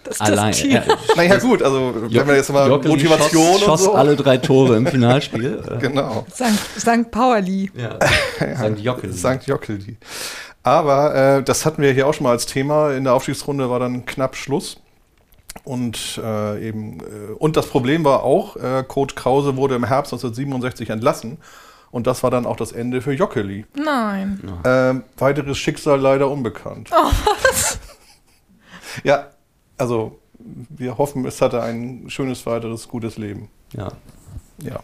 Das ist Allein. das. Ja, Naja gut, also wenn wir jetzt mal Jockeli Motivation schoss, und schoss so. alle drei Tore im Finalspiel. Äh, Genau. St. St. Pauli. Ja. St. Jockeli. St. Jockeli. Aber äh, das hatten wir hier auch schon mal als Thema. In der Aufstiegsrunde war dann knapp Schluss. Und äh, eben äh, und das Problem war auch, äh, Coach Krause wurde im Herbst 1967 entlassen. Und das war dann auch das Ende für Jockeli. Nein. Ähm, weiteres Schicksal leider unbekannt. Oh, was? Ja, also wir hoffen, es hatte ein schönes weiteres gutes Leben. Ja. Ja.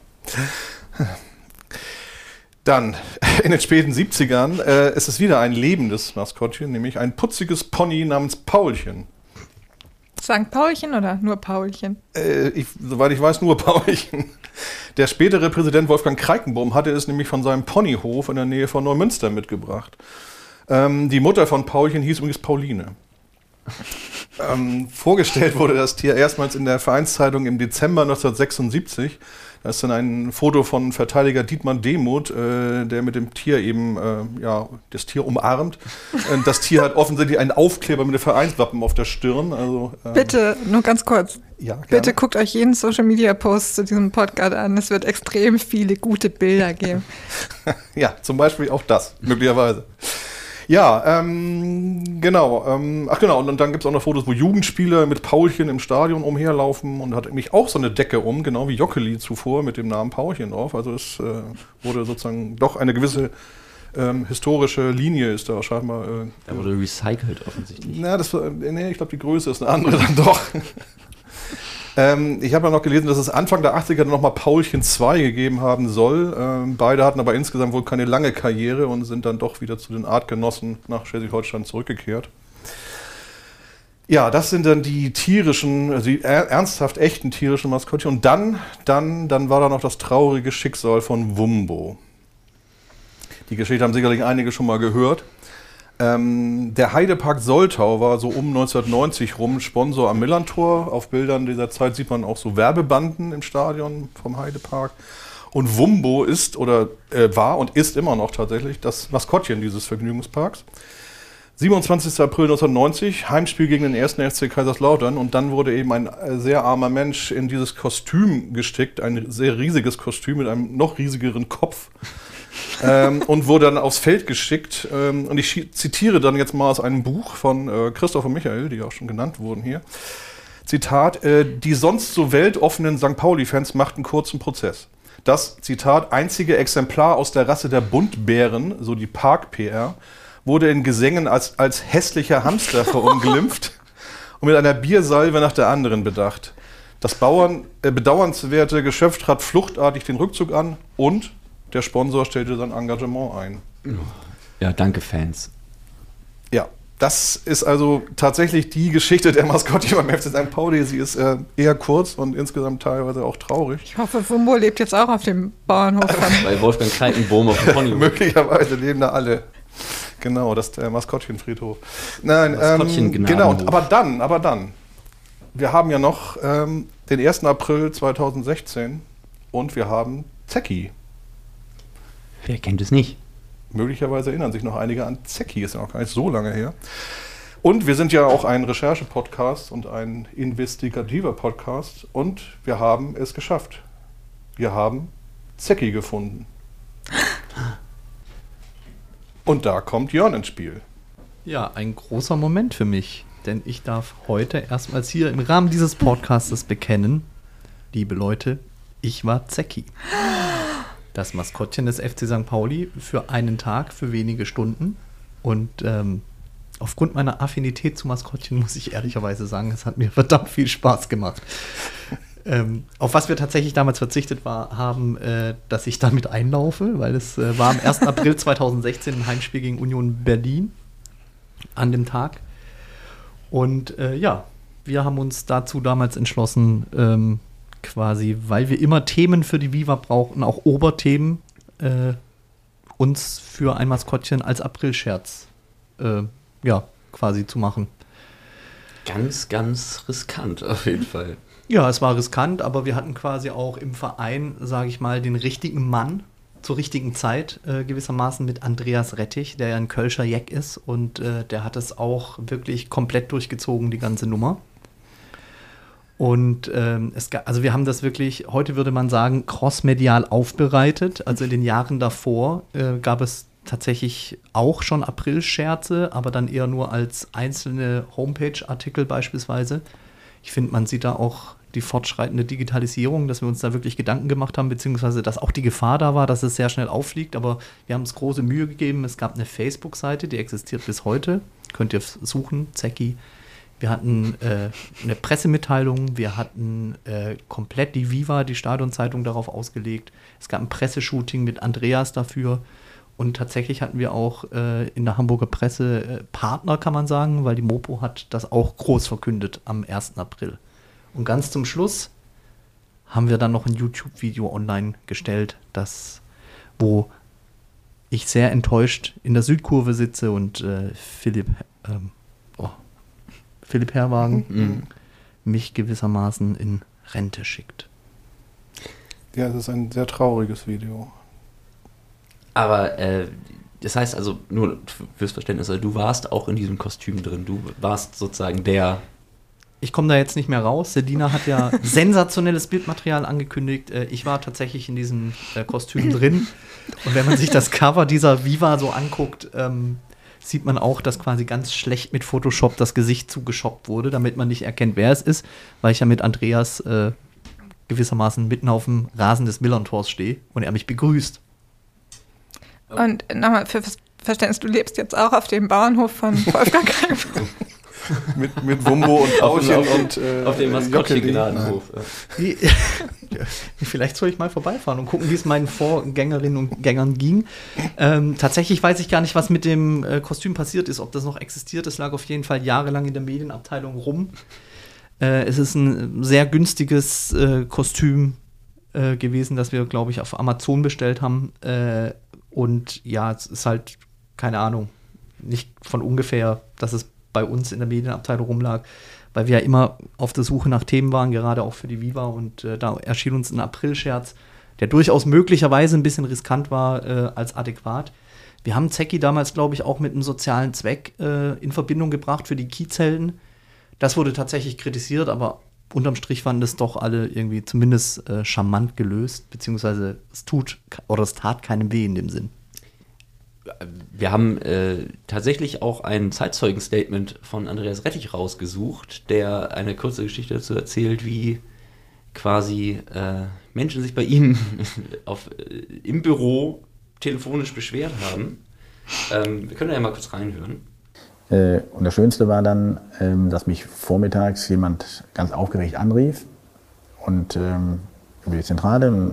Dann, in den späten 70ern, äh, ist es wieder ein lebendes Maskottchen, nämlich ein putziges Pony namens Paulchen. St. Paulchen oder nur Paulchen? Äh, ich, soweit ich weiß, nur Paulchen. Der spätere Präsident Wolfgang Kreikenbaum hatte es nämlich von seinem Ponyhof in der Nähe von Neumünster mitgebracht. Ähm, die Mutter von Paulchen hieß übrigens Pauline. Ähm, vorgestellt wurde das Tier erstmals in der Vereinszeitung im Dezember 1976. Da ist dann ein Foto von Verteidiger Dietmar Demuth, äh, der mit dem Tier eben äh, ja, das Tier umarmt. Und das Tier hat offensichtlich einen Aufkleber mit dem Vereinswappen auf der Stirn. Also, ähm, Bitte, nur ganz kurz. Ja, gerne. Bitte guckt euch jeden Social Media Post zu diesem Podcast an. Es wird extrem viele gute Bilder geben. Ja, zum Beispiel auch das, möglicherweise. Ja, ähm, genau. Ähm, ach genau, und, und dann gibt es auch noch Fotos, wo Jugendspieler mit Paulchen im Stadion umherlaufen und hat nämlich auch so eine Decke um, genau wie Jockeli zuvor mit dem Namen Paulchen drauf. Also es äh, wurde sozusagen doch eine gewisse ähm, historische Linie ist da scheinbar. Äh, Da wurde recycelt offensichtlich. na, das, war- nee, ich glaube, die Größe ist eine andere dann doch. ähm, ich habe ja noch gelesen, dass es Anfang der 80er dann nochmal Paulchen 2 gegeben haben soll. Ähm, beide hatten aber insgesamt wohl keine lange Karriere und sind dann doch wieder zu den Artgenossen nach Schleswig-Holstein zurückgekehrt. Ja, das sind dann die tierischen, also die er ernsthaft echten tierischen Maskottchen. Und dann, dann, dann war da noch das traurige Schicksal von Wumbo. Die Geschichte haben sicherlich einige schon mal gehört. Ähm, der Heidepark Soltau war so um 1990 rum Sponsor am Millantor. Auf Bildern dieser Zeit sieht man auch so Werbebanden im Stadion vom Heidepark. Und Wumbo ist oder äh, war und ist immer noch tatsächlich das Maskottchen dieses Vergnügungsparks. 27. April 1990, Heimspiel gegen den 1. FC Kaiserslautern und dann wurde eben ein äh, sehr armer Mensch in dieses Kostüm gestickt, ein sehr riesiges Kostüm mit einem noch riesigeren Kopf ähm, und wurde dann aufs Feld geschickt. Ähm, und ich zitiere dann jetzt mal aus einem Buch von äh, Christoph und Michael, die auch schon genannt wurden hier. Zitat, äh, die sonst so weltoffenen St. Pauli-Fans machten kurzen Prozess. Das, Zitat, einzige Exemplar aus der Rasse der Buntbären, so die Park-PR, wurde in Gesängen als, als hässlicher Hamster verunglimpft und mit einer Biersalve nach der anderen bedacht. Das Bauern, äh, bedauernswerte Geschöpf trat fluchtartig den Rückzug an und der Sponsor stellte sein Engagement ein. Ja, danke, Fans. Ja, das ist also tatsächlich die Geschichte der Maskottchen beim FC St. Pauli. Sie ist äh, eher kurz und insgesamt teilweise auch traurig. Ich hoffe, Wumbo lebt jetzt auch auf dem Bauernhof. Bei Wolfgang Kleikenbohm auf dem Pony. Möglicherweise leben da alle. Genau, das ist der Maskottchenfriedhof. Nein, ähm, Maskottchengnadenhof. genau, aber dann, aber dann. Wir haben ja noch ähm, den 1. April 2016 und wir haben Zecki. Wer kennt es nicht? Möglicherweise erinnern sich noch einige an Zecki, ist ja noch gar nicht so lange her. Und wir sind ja auch ein Recherche-Podcast und ein investigativer Podcast und wir haben es geschafft. Wir haben Zecki gefunden. Und da kommt Jörn ins Spiel. Ja, ein großer Moment für mich, denn ich darf heute erstmals hier im Rahmen dieses Podcastes bekennen, liebe Leute, ich war Zecki. Das Maskottchen des FC St. Pauli für einen Tag, für wenige Stunden. Und ähm, aufgrund meiner Affinität zu Maskottchen muss ich ehrlicherweise sagen, es hat mir verdammt viel Spaß gemacht. Ähm, auf was wir tatsächlich damals verzichtet war, haben, äh, dass ich damit einlaufe, weil es äh, war am 1. April 2016 ein Heimspiel gegen Union Berlin an dem Tag. Und äh, ja, wir haben uns dazu damals entschlossen, ähm, quasi, weil wir immer Themen für die Viva brauchten, auch Oberthemen, äh, uns für ein Maskottchen als Aprilscherz äh, ja, quasi zu machen. Ganz, ganz riskant auf jeden Fall. Ja, es war riskant, aber wir hatten quasi auch im Verein, sage ich mal, den richtigen Mann zur richtigen Zeit äh, gewissermaßen mit Andreas Rettich, der ja ein Kölscher Jeck ist und äh, der hat es auch wirklich komplett durchgezogen, die ganze Nummer. Und ähm, es also wir haben das wirklich, heute würde man sagen, crossmedial aufbereitet. Also in den Jahren davor äh, gab es tatsächlich auch schon Aprilscherze, aber dann eher nur als einzelne Homepage-Artikel beispielsweise. Ich finde, man sieht da auch die fortschreitende Digitalisierung, dass wir uns da wirklich Gedanken gemacht haben, beziehungsweise dass auch die Gefahr da war, dass es sehr schnell auffliegt. Aber wir haben es große Mühe gegeben. Es gab eine Facebook-Seite, die existiert bis heute. Könnt ihr suchen, Zecki. Wir hatten äh, eine Pressemitteilung, wir hatten äh, komplett die Viva, die Stadionzeitung, darauf ausgelegt. Es gab ein Presseshooting mit Andreas dafür. Und tatsächlich hatten wir auch äh, in der Hamburger Presse äh, Partner, kann man sagen, weil die Mopo hat das auch groß verkündet am 1. April. Und ganz zum Schluss haben wir dann noch ein YouTube-Video online gestellt, das, wo ich sehr enttäuscht in der Südkurve sitze und äh, Philipp, ähm, Philipp Herwagen Mhm. mich gewissermaßen in Rente schickt. Ja, es ist ein sehr trauriges Video. Aber äh, das heißt also, nur fürs Verständnis, also du warst auch in diesem Kostüm drin. Du warst sozusagen der. Ich komme da jetzt nicht mehr raus. Selina hat ja sensationelles Bildmaterial angekündigt. Äh, Ich war tatsächlich in diesem äh, Kostüm drin. Und wenn man sich das Cover dieser Viva so anguckt, ähm, sieht man auch, dass quasi ganz schlecht mit Photoshop das Gesicht zugeschoppt wurde, damit man nicht erkennt, wer es ist, weil ich ja mit Andreas äh, gewissermaßen mitten auf dem Rasen des Millerntors stehe und er mich begrüßt. Und nochmal für Verständnis, du lebst jetzt auch auf dem Bauernhof von Wolfgang Reif. mit, mit Wumbo und Auf dem- Pauchen auf und äh, auf dem Maskottchengnadenhof, Vielleicht soll ich mal vorbeifahren und gucken, wie es meinen Vorgängerinnen und Gängern ging. Ähm, tatsächlich weiß ich gar nicht, was mit dem äh, Kostüm passiert ist, ob das noch existiert. Es lag auf jeden Fall jahrelang in der Medienabteilung rum. Äh, es ist ein sehr günstiges äh, Kostüm äh, gewesen, das wir, glaube ich, auf Amazon bestellt haben. Äh, und ja, es ist halt, keine Ahnung, nicht von ungefähr, dass es bei uns in der Medienabteilung rumlag, weil wir ja immer auf der Suche nach Themen waren, gerade auch für die Viva. Und äh, da erschien uns ein Aprilscherz, der durchaus möglicherweise ein bisschen riskant war äh, als adäquat. Wir haben Zecki damals, glaube ich, auch mit einem sozialen Zweck äh, in Verbindung gebracht für die Kiezhelden. Das wurde tatsächlich kritisiert, aber unterm Strich fanden das doch alle irgendwie zumindest äh, charmant gelöst, beziehungsweise es tut oder es tat keinem weh in dem Sinn. Wir haben äh, tatsächlich auch ein Zeitzeugenstatement von Andreas Rettich rausgesucht, der eine kurze Geschichte dazu erzählt, wie quasi äh, Menschen sich bei ihm auf, äh, im Büro telefonisch beschwert haben. Ähm, wir können ja mal kurz reinhören. Äh, Und das Schönste war dann, ähm, dass mich vormittags jemand ganz aufgeregt anrief und ähm, über die Zentrale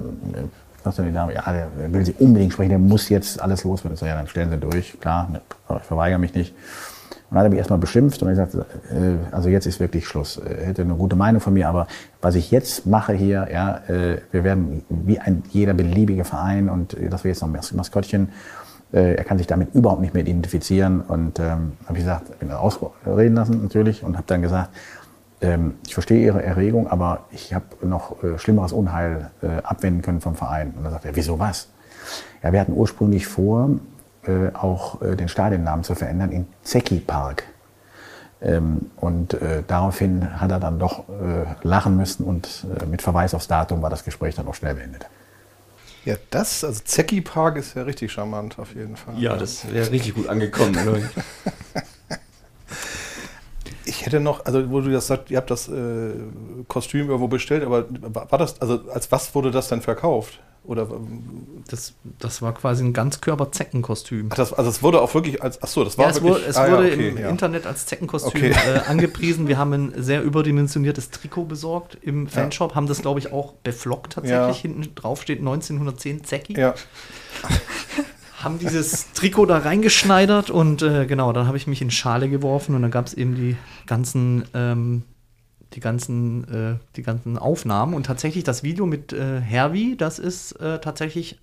äh, sagte die Dame, ja, der will Sie unbedingt sprechen, der muss jetzt alles loswerden. Ich so, ja, dann stellen Sie durch, klar, ne, aber ich verweigere mich nicht. Und dann hat er mich erstmal beschimpft und ich sagte, äh, also jetzt ist wirklich Schluss. Er hätte eine gute Meinung von mir, aber was ich jetzt mache hier, ja, äh, wir werden wie ein jeder beliebige Verein und äh, das wäre jetzt noch ein Mas Maskottchen. Äh, er kann sich damit überhaupt nicht mehr identifizieren. Und ähm, habe ich gesagt, bin ausreden lassen natürlich und habe dann gesagt, ähm, ich verstehe Ihre Erregung, aber ich habe noch äh, schlimmeres Unheil äh, abwenden können vom Verein. Und dann sagt er, wieso was? Ja, wir hatten ursprünglich vor, äh, auch äh, den Stadionnamen zu verändern in Zecki Park. Ähm, und äh, daraufhin hat er dann doch äh, lachen müssen und äh, mit Verweis aufs Datum war das Gespräch dann auch schnell beendet. Ja, das, also Zecki Park ist ja richtig charmant auf jeden Fall. Ja, das wäre richtig gut angekommen. ich. Hätte noch, also wo du das sagst, ihr habt das äh, Kostüm irgendwo bestellt, aber war das, also als was wurde das denn verkauft? Oder Das, das war quasi ein Ganzkörper-Zeckenkostüm. Das, also es wurde auch wirklich als, ach so, das war Ja, es wirklich. wurde, es ah, ja, wurde okay, im ja. Internet als Zeckenkostüm Okay. äh, angepriesen. Wir haben ein sehr überdimensioniertes Trikot besorgt im Fanshop, haben das, glaube ich, auch beflockt tatsächlich. Ja. Hinten drauf steht 1910 Zecki. Ja. haben dieses Trikot da reingeschneidert und äh, genau, dann habe ich mich in Schale geworfen und dann gab es eben die ganzen ähm, die ganzen, äh, die ganzen Aufnahmen. Und tatsächlich das Video mit äh, Hervi, das ist äh, tatsächlich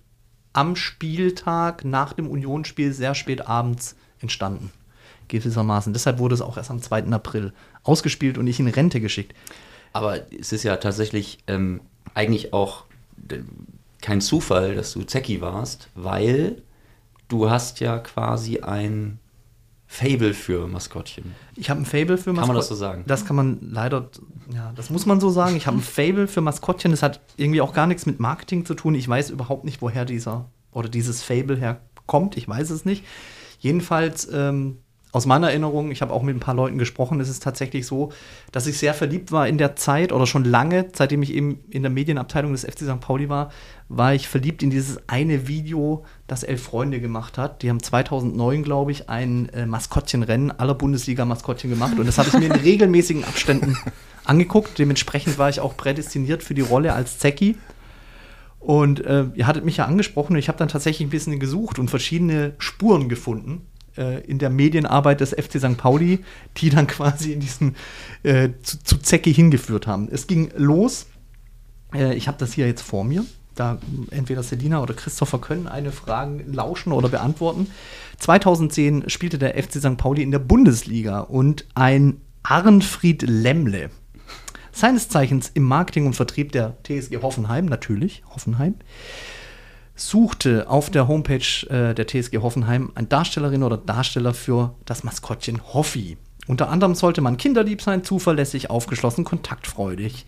am Spieltag nach dem Unionsspiel sehr spät abends entstanden. Gewissermaßen. Deshalb wurde es auch erst am 2. April ausgespielt und nicht in Rente geschickt. Aber es ist ja tatsächlich ähm, eigentlich auch d- kein Zufall, dass du Zecki warst, weil du hast ja quasi ein Fable für Maskottchen. Ich habe ein Fable für Kann man das so sagen? Das kann man leider, ja, das muss man so sagen. Ich habe ein Fable für Maskottchen. Das hat irgendwie auch gar nichts mit Marketing zu tun. Ich weiß überhaupt nicht, woher dieser oder dieses Fable herkommt. Ich weiß es nicht. Jedenfalls, ähm, aus meiner Erinnerung, ich habe auch mit ein paar Leuten gesprochen, ist es tatsächlich so, dass ich sehr verliebt war in der Zeit oder schon lange, seitdem ich eben in der Medienabteilung des FC St. Pauli war, war ich verliebt in dieses eine Video, das Elf Freunde gemacht hat. Die haben 2009, glaube ich, ein äh, Maskottchenrennen aller Bundesliga-Maskottchen gemacht und das habe ich mir in regelmäßigen Abständen angeguckt. Dementsprechend war ich auch prädestiniert für die Rolle als Zecki. Und äh, ihr hattet mich ja angesprochen und ich habe dann tatsächlich ein bisschen gesucht und verschiedene Spuren gefunden äh, in der Medienarbeit des FC St. Pauli, die dann quasi in diesen äh, zu, zu Zecki hingeführt haben. Es ging los, äh, ich habe das hier jetzt vor mir. Da entweder Selina oder Christopher können eine Frage lauschen oder beantworten. 2010 spielte der FC St. Pauli in der Bundesliga und ein Arnfried Lemmle, seines Zeichens im Marketing und Vertrieb der TSG Hoffenheim, natürlich, Hoffenheim, suchte auf der Homepage äh, der TSG Hoffenheim eine Darstellerin oder Darsteller für das Maskottchen Hoffi. Unter anderem sollte man kinderlieb sein, zuverlässig, aufgeschlossen, kontaktfreudig.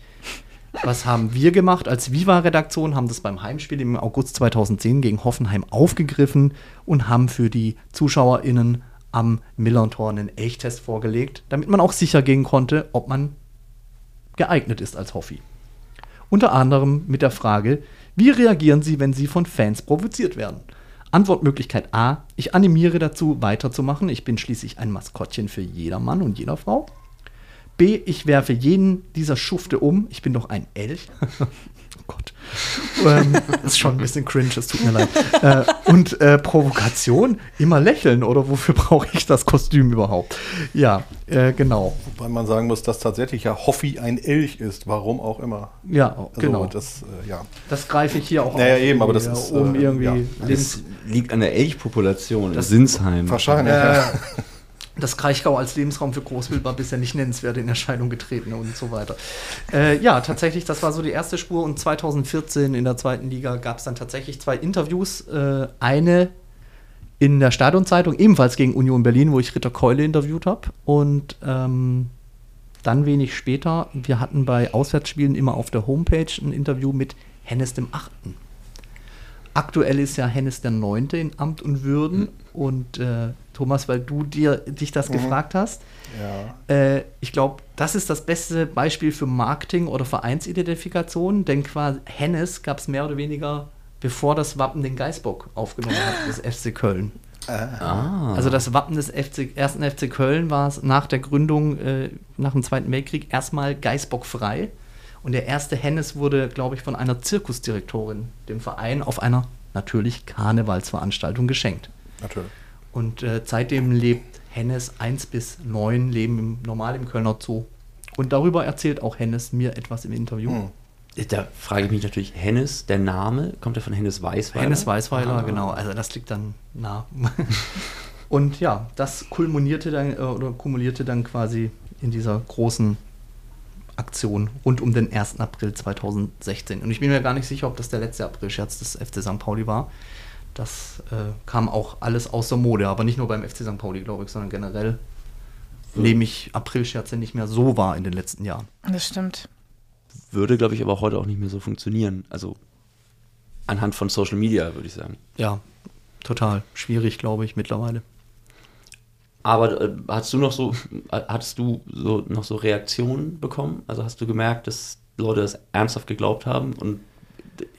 Was haben wir gemacht als Viva-Redaktion? Haben das beim Heimspiel im August 2010 gegen Hoffenheim aufgegriffen und haben für die ZuschauerInnen am Millern-Tor einen Elchtest vorgelegt, damit man auch sicher gehen konnte, ob man geeignet ist als Hoffi. Unter anderem mit der Frage, wie reagieren Sie, wenn Sie von Fans provoziert werden? Antwortmöglichkeit A, ich animiere dazu, weiterzumachen. Ich bin schließlich ein Maskottchen für jeder Mann und jeder Frau. B, ich werfe jeden dieser Schufte um. Ich bin doch ein Elch. Oh Gott. ähm, ist schon ein bisschen cringe, es tut mir leid. Äh, und äh, Provokation, immer lächeln oder wofür brauche ich das Kostüm überhaupt? Ja, äh, genau. Wobei man sagen muss, dass tatsächlich ja Hoffi ein Elch ist, warum auch immer. Ja, also genau. Das, äh, ja. Das greife ich hier auch Naja, auf, eben, aber das ist, um äh, irgendwie ja. Das liegt an der Elchpopulation in Das- Sinsheim. Wahrscheinlich, ja. Das Kraichgau als Lebensraum für Großwild war bisher nicht nennenswert in Erscheinung getreten und so weiter. Äh, ja, tatsächlich, das war so die erste Spur und 2014 in der zweiten Liga gab es dann tatsächlich zwei Interviews. Äh, eine in der Stadionzeitung, ebenfalls gegen Union Berlin, wo ich Ritter Keule interviewt habe. Und ähm, dann wenig später, wir hatten bei Auswärtsspielen immer auf der Homepage ein Interview mit Hennes dem Achten. Aktuell ist ja Hennes der Neunte in Amt und Würden. Und äh, Thomas, weil du dir, dich das Mhm. gefragt hast, Ja. äh, ich glaube, das ist das beste Beispiel für Marketing oder Vereinsidentifikation, denn quasi Hennes gab es mehr oder weniger, bevor das Wappen den Geißbock aufgenommen hat, des FC Köln. Ah. Also das Wappen des FC, ersten FC Köln war es nach der Gründung, äh, nach dem Zweiten Weltkrieg, erstmal Geißbock-frei. Und der erste Hennes wurde, glaube ich, von einer Zirkusdirektorin dem Verein auf einer natürlich Karnevalsveranstaltung geschenkt. Natürlich. Und äh, seitdem lebt Hennes 1 bis 9 leben im, normal im Kölner Zoo. Und darüber erzählt auch Hennes mir etwas im Interview. Hm. Da frage ich mich natürlich, Hennes, der Name, kommt ja von Hennes Weißweiler? Hennes Weißweiler, Ah. genau. Also das liegt dann nah. Und ja, das kulminierte dann äh, oder kumulierte dann quasi in dieser großen Aktion rund um den 1. April 2016. Und ich bin mir gar nicht sicher, ob das der letzte Aprilscherz des FC St. Pauli war. Das äh, kam auch alles außer Mode, aber nicht nur beim FC St. Pauli, glaube ich, sondern generell nehme ich Aprilscherze nicht mehr so wahr in den letzten Jahren. Das stimmt. Würde, glaube ich, aber heute auch nicht mehr so funktionieren. Also anhand von Social Media, würde ich sagen. Ja, total schwierig, glaube ich, mittlerweile. Aber äh, hast du noch so, äh, hattest du so noch so Reaktionen bekommen? Also hast du gemerkt, dass Leute das ernsthaft geglaubt haben und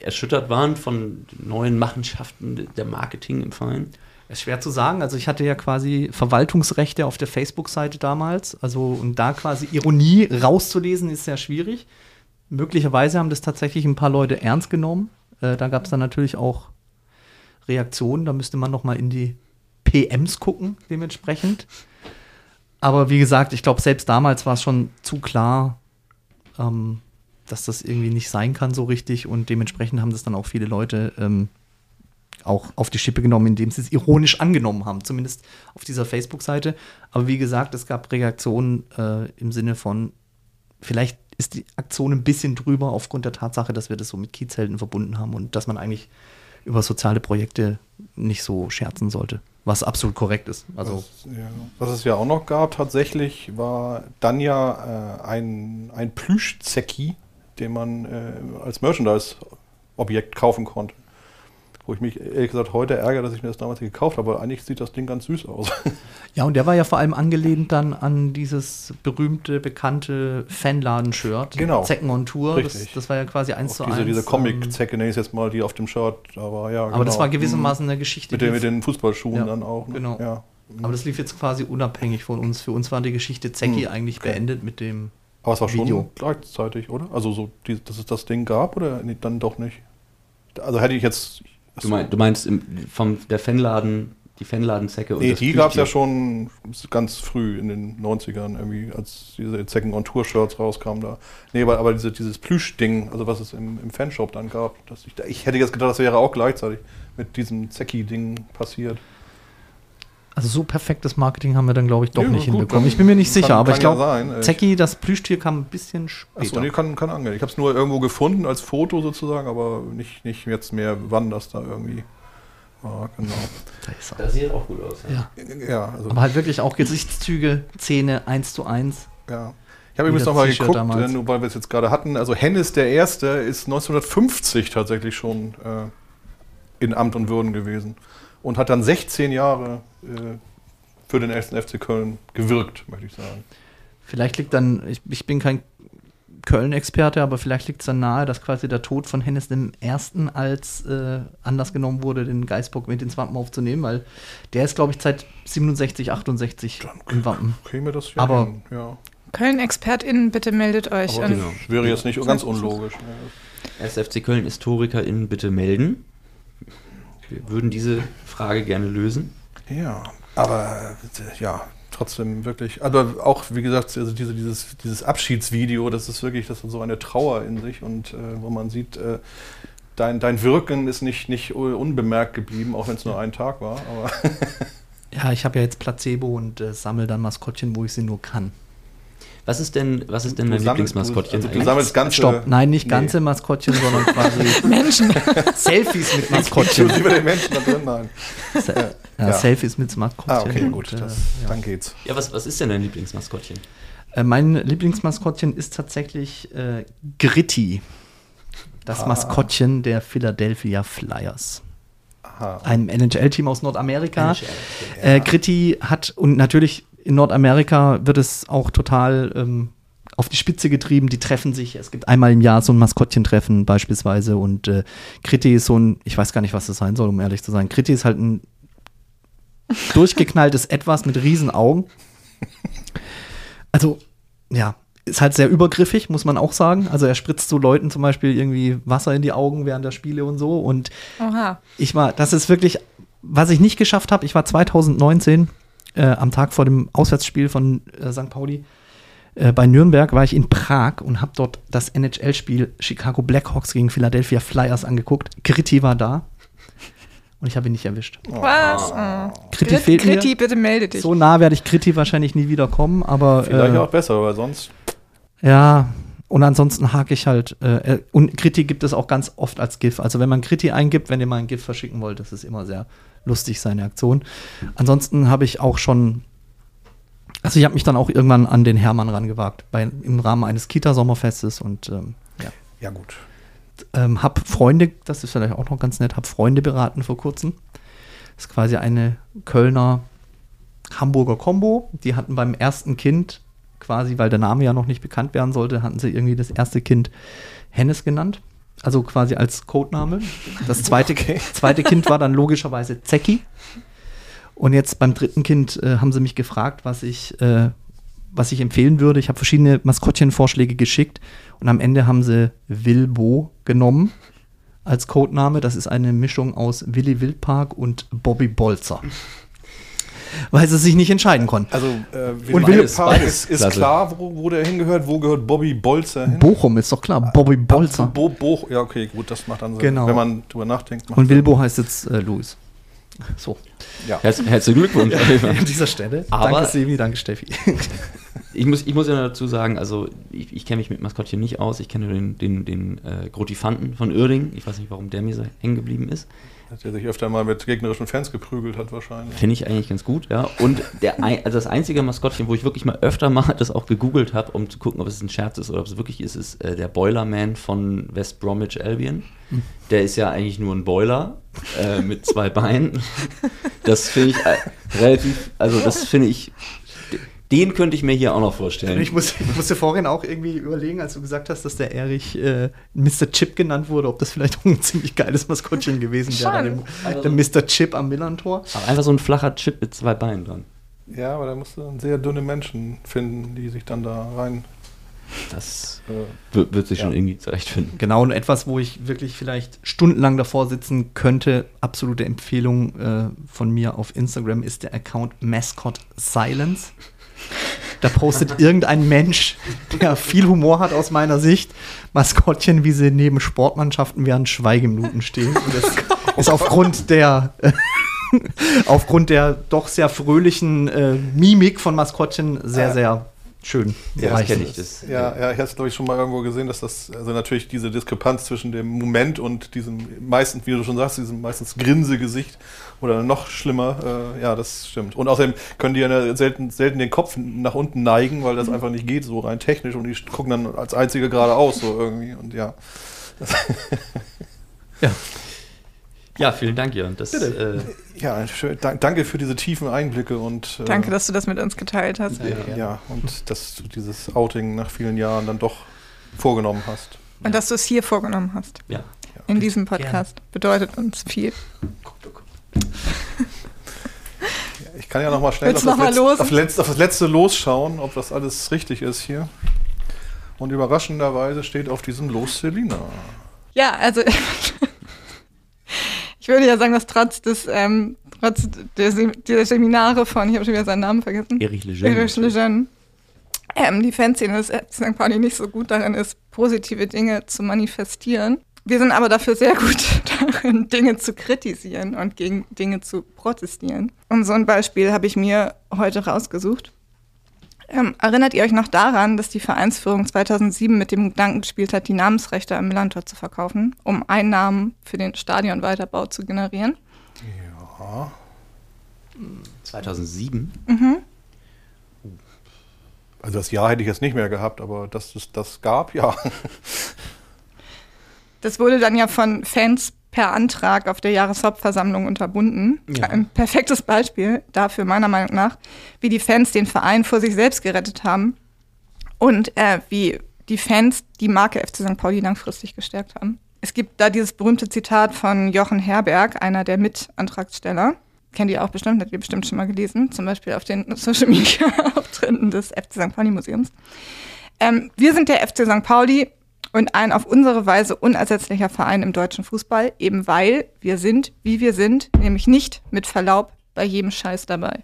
erschüttert waren von neuen Machenschaften der Marketing im Verein? Ist schwer zu sagen. Also ich hatte ja quasi Verwaltungsrechte auf der Facebook-Seite damals. Also und da quasi Ironie rauszulesen ist sehr schwierig. Möglicherweise haben das tatsächlich ein paar Leute ernst genommen. Äh, da gab es dann natürlich auch Reaktionen. Da müsste man noch mal in die PMs gucken, dementsprechend. Aber wie gesagt, ich glaube, selbst damals war es schon zu klar, ähm, dass das irgendwie nicht sein kann so richtig und dementsprechend haben das dann auch viele Leute ähm, auch auf die Schippe genommen, indem sie es ironisch angenommen haben, zumindest auf dieser Facebook-Seite. Aber wie gesagt, es gab Reaktionen äh, im Sinne von, vielleicht ist die Aktion ein bisschen drüber aufgrund der Tatsache, dass wir das so mit Kiezhelden verbunden haben und dass man eigentlich über soziale Projekte nicht so scherzen sollte, was absolut korrekt ist. Also was, ja. was es ja auch noch gab tatsächlich, war dann ja äh, ein, ein Plüschzecki, den man äh, als Merchandise-Objekt kaufen konnte. Wo ich mich ehrlich gesagt heute ärgere, dass ich mir das damals nicht gekauft habe, aber eigentlich sieht das Ding ganz süß aus. Ja, und der war ja vor allem angelehnt dann an dieses berühmte, bekannte Fanladen-Shirt. Genau. Zecken on Tour. Das, Richtig. das war ja quasi eins Auf zu diese, eins. diese ähm, Comic-Zecke nenne ich jetzt mal, die auf dem Shirt da war. Ja, Aber das genau. war gewissermaßen Mhm. eine Geschichte. Mit den, mit den Fußballschuhen Ja, dann auch. Ne? Genau. Ja. Aber das lief jetzt quasi unabhängig von uns. Für uns war die Geschichte Zecki Mhm. eigentlich beendet mit dem Aber es war schon Video. gleichzeitig, oder? Also so, die, dass es das Ding gab oder nee, dann doch nicht? Also hätte ich jetzt. Du, mein, du meinst im, vom der Fanladen, die Fanladenzecke und Nee, das die gab es ja schon ganz früh in den 90ern, irgendwie, als diese Zecken on Tour Shirts rauskamen da. Nee, aber, aber diese, dieses Plüschding, also was es im, im Fanshop dann gab, das ich, ich hätte jetzt gedacht, das wäre auch gleichzeitig mit diesem Zecki-Ding passiert. Also so perfektes Marketing haben wir dann, glaube ich, doch Ja, nicht gut, hinbekommen. Ich bin mir nicht sicher, kann- aber ich kann ja glaube. Ich- Zecki, das Plüschtier, kam ein bisschen später. Achso, nee, kann, kann angehen. Ich habe es nur irgendwo gefunden als Foto sozusagen, aber nicht, nicht jetzt mehr, wann das da irgendwie war. Genau. Da ist er. Das sieht auch gut aus. Ja. Ja, also Aber halt wirklich auch Gesichtszüge, Zähne eins zu eins. Ja. Ich habe übrigens nochmal geguckt, damals. äh, nur weil wir es jetzt gerade hatten. Also Hennes der Erste ist 1950 tatsächlich schon äh, in Amt und Würden gewesen und hat dann 16 Jahre äh, für den ersten FC Köln gewirkt, möchte ich sagen. Vielleicht liegt dann, ich, ich bin kein Köln-Experte, aber vielleicht liegt es dann nahe, dass quasi der Tod von Hennes dem Ersten als äh, Anlass genommen wurde, den Geisbock mit ins Wappen aufzunehmen, weil der ist, glaube ich, seit 67, 68 im Wappen. Kriegen wir das ja Aber hin, ja. Köln-ExpertInnen, bitte meldet euch. Aber das wäre jetzt nicht ganz unlogisch. SFC Köln HistorikerInnen bitte melden. Wir würden diese Frage gerne lösen. Ja, aber ja, trotzdem wirklich. Aber auch, wie gesagt, also diese, dieses, dieses Abschiedsvideo, das ist wirklich, das hat so eine Trauer in sich und äh, wo man sieht, äh, dein, dein Wirken ist nicht, nicht unbemerkt geblieben, auch wenn es nur ein Tag war. Aber Ja, ich habe ja jetzt Placebo und äh, sammle dann Maskottchen, wo ich sie nur kann. Was ist denn, was ist denn Du dein sammelst- Lieblingsmaskottchen? also du sammelst ganze- Stopp, nein, nicht Nee. ganze Maskottchen, sondern quasi Menschen. Selfies mit Maskottchen. Inklusive den Menschen da drin, nein. Se ja, Ja. Selfies mit Maskottchen. Ah, okay, und, gut, äh, das, ja. dann geht's. Ja, was, was ist denn dein Lieblingsmaskottchen? Äh, mein Lieblingsmaskottchen ist tatsächlich äh, Gritty. Das Ah. Maskottchen der Philadelphia Flyers. Aha. Einem NHL-Team aus Nordamerika. NHL, Äh, Gritty hat, und natürlich in Nordamerika wird es auch total ähm, auf die Spitze getrieben. Die treffen sich. Es gibt einmal im Jahr so ein Maskottchentreffen beispielsweise. Und äh, Gritty ist so ein, ich weiß gar nicht, was das sein soll, um ehrlich zu sein. Gritty ist halt ein durchgeknalltes Etwas mit riesen Augen. Also, ja, ist halt sehr übergriffig, muss man auch sagen. Also er spritzt so Leuten zum Beispiel irgendwie Wasser in die Augen während der Spiele und so. Und Oha. ich war, das ist wirklich, was ich nicht geschafft habe, ich war 2019 äh, am Tag vor dem Auswärtsspiel von äh, St. Pauli äh, bei Nürnberg, war ich in Prag und habe dort das NHL-Spiel Chicago Blackhawks gegen Philadelphia Flyers angeguckt. Gritty war da und ich habe ihn nicht erwischt. Was? Oh. Gritty Grit- fehlt mir. Bitte melde dich. So nah werde ich Gritty wahrscheinlich nie wieder kommen, aber Vielleicht äh, auch besser, weil sonst. ja, und ansonsten hake ich halt. Äh, äh, und Kriti gibt es auch ganz oft als GIF. Also wenn man Kriti eingibt, wenn ihr mal ein GIF verschicken wollt, das ist immer sehr lustig, seine Aktion. Ansonsten habe ich auch schon. Also ich habe mich dann auch irgendwann an den Hermann rangewagt, bei, im Rahmen eines Kita-Sommerfestes und ähm, ja. Ja, gut. Ähm, hab Freunde, das ist vielleicht auch noch ganz nett, hab Freunde beraten vor kurzem. Das ist quasi eine Kölner Hamburger Combo. Die hatten beim ersten Kind quasi, weil der Name ja noch nicht bekannt werden sollte, hatten sie irgendwie das erste Kind Hennes genannt. Also quasi als Codename. Das zweite, zweite Kind war dann logischerweise Zecki. Und jetzt beim dritten Kind äh, haben sie mich gefragt, was ich, äh, was ich empfehlen würde. Ich habe verschiedene Maskottchenvorschläge geschickt und am Ende haben sie Wilbo genommen als Codename. Das ist eine Mischung aus Willy Wildpark und Bobby Bolzer. Weil sie sich nicht entscheiden konnten. Also, äh, Und und Will- Park beides ist, ist klar, wo, wo der hingehört. Wo gehört Bobby Bolzer hin? Bochum ist doch klar, Bobby Bolzer. Bo, Bo, ja, okay, gut, das macht dann Sinn. Genau. Wenn man drüber nachdenkt. macht Und Sinn. Wilbo heißt jetzt äh, Louis. So. Ja. Herz, herzlichen Glückwunsch. An dieser Stelle. Aber danke Sevi, danke Steffi. ich, muss, ich muss ja dazu sagen, also ich, ich kenne mich mit Maskottchen nicht aus. Ich kenne nur den, den, den äh, Grotifanten von Uerdingen. Ich weiß nicht, warum der mir so hängen geblieben ist. Dass er sich öfter mal mit gegnerischen Fans geprügelt hat, wahrscheinlich. Finde ich eigentlich ganz gut, ja. Und der, also das einzige Maskottchen, wo ich wirklich mal öfter mal das auch gegoogelt habe, um zu gucken, ob es ein Scherz ist oder ob es wirklich ist, ist äh, der Boilerman von West Bromwich Albion. Der ist ja eigentlich nur ein Boiler äh, mit zwei Beinen. Das finde ich äh, relativ, also das finde ich, den könnte ich mir hier auch noch vorstellen. Ich, muss, ich musste vorhin auch irgendwie überlegen, als du gesagt hast, dass der Erich äh, Mr. Chip genannt wurde, ob das vielleicht auch ein ziemlich geiles Maskottchen gewesen wäre. Schon. Der, der Mr. Chip am Millantor. Aber einfach so ein flacher Chip mit zwei Beinen dran. Ja, aber da musst du dann sehr dünne Menschen finden, die sich dann da rein. Das äh, wird, sich schon irgendwie zurechtfinden. Genau, und etwas, wo ich wirklich vielleicht stundenlang davor sitzen könnte, absolute Empfehlung äh, von mir auf Instagram ist der Account Mascot Silence. Da postet irgendein Mensch, der viel Humor hat aus meiner Sicht, Maskottchen, wie sie neben Sportmannschaften während Schweigeminuten stehen. Und das ist aufgrund der aufgrund der doch sehr fröhlichen äh, Mimik von Maskottchen sehr, sehr schön. Ja, erreicht. kenn ich, das- Ja, ja, ich habe es, glaube ich, schon mal irgendwo gesehen, dass das, also natürlich diese Diskrepanz zwischen dem Moment und diesem meistens, wie du schon sagst, diesem meistens Grinsegesicht oder noch schlimmer, äh, ja, das stimmt. Und außerdem können die ja selten, selten den Kopf nach unten neigen, weil das einfach nicht geht, so rein technisch und die gucken dann als einzige geradeaus so irgendwie und ja. ja. Ja, vielen Dank, Jörn. Das, Bitte. Äh, Ja, schön, dank, danke für diese tiefen Einblicke und äh, Danke, dass du das mit uns geteilt hast. ja, und dass du dieses Outing nach vielen Jahren dann doch vorgenommen hast. Und dass du es hier vorgenommen hast. Ja. In diesem Podcast. Bedeutet uns viel. Ich kann ja noch mal schnell auf das, noch mal Letz- los? auf, Letz- auf das letzte losschauen, ob das alles richtig ist hier. Und überraschenderweise steht auf diesem Los Selina. Ja, also ich würde ja sagen, dass trotz des ähm, trotz der, Sem der Seminare von, ich habe schon wieder seinen Namen vergessen. Erich Lejeune. Erich Lejeune. Ähm, die Fanszene des FC St. Pauli nicht so gut darin ist, positive Dinge zu manifestieren. Wir sind aber dafür sehr gut darin, Dinge zu kritisieren und gegen Dinge zu protestieren. Und so ein Beispiel habe ich mir heute rausgesucht. Ähm, erinnert ihr euch noch daran, dass die Vereinsführung 2007 mit dem Gedanken gespielt hat, die Namensrechte am Millantor zu verkaufen, um Einnahmen für den Stadionweiterbau zu generieren? Ja. 2007? Mhm. Also das Jahr hätte ich jetzt nicht mehr gehabt, aber dass es das gab, ja. Das wurde dann ja von Fans per Antrag auf der Jahreshauptversammlung unterbunden. Ja. Ein perfektes Beispiel dafür, meiner Meinung nach, wie die Fans den Verein vor sich selbst gerettet haben und äh, wie die Fans die Marke FC St. Pauli langfristig gestärkt haben. Es gibt da dieses berühmte Zitat von Jochen Herberg, einer der Mitantragsteller. Kennt ihr auch bestimmt, habt ihr bestimmt schon mal gelesen, zum Beispiel auf den Social Media Auftritten des FC St. Pauli Museums. Ähm, wir sind der FC St. Pauli und ein auf unsere Weise unersetzlicher Verein im deutschen Fußball, eben weil wir sind, wie wir sind, nämlich nicht mit Verlaub bei jedem Scheiß dabei.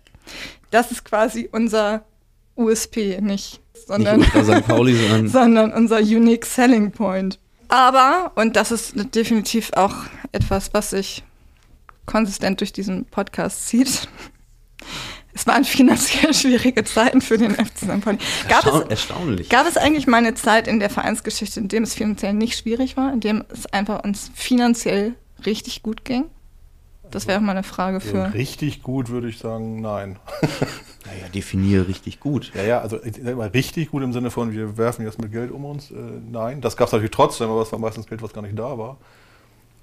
Das ist quasi unser USP, nicht, sondern, Nicht St. Pauli, sondern- sondern unser Unique Selling Point. Aber, und das ist definitiv auch etwas, was sich konsistent durch diesen Podcast zieht, es waren finanziell schwierige Zeiten für den FC St. Pauli. Gab Erstaun es, erstaunlich. Gab es eigentlich mal eine Zeit in der Vereinsgeschichte, in dem es finanziell nicht schwierig war, in dem es einfach uns finanziell richtig gut ging? Das wäre auch mal eine Frage für. richtig gut würde ich sagen, nein. Naja, definiere richtig gut. Ja, ja, also mal, richtig gut im Sinne von, wir werfen jetzt mit Geld um uns. Äh, nein, das gab es natürlich trotzdem, aber es war meistens Geld, was gar nicht da war.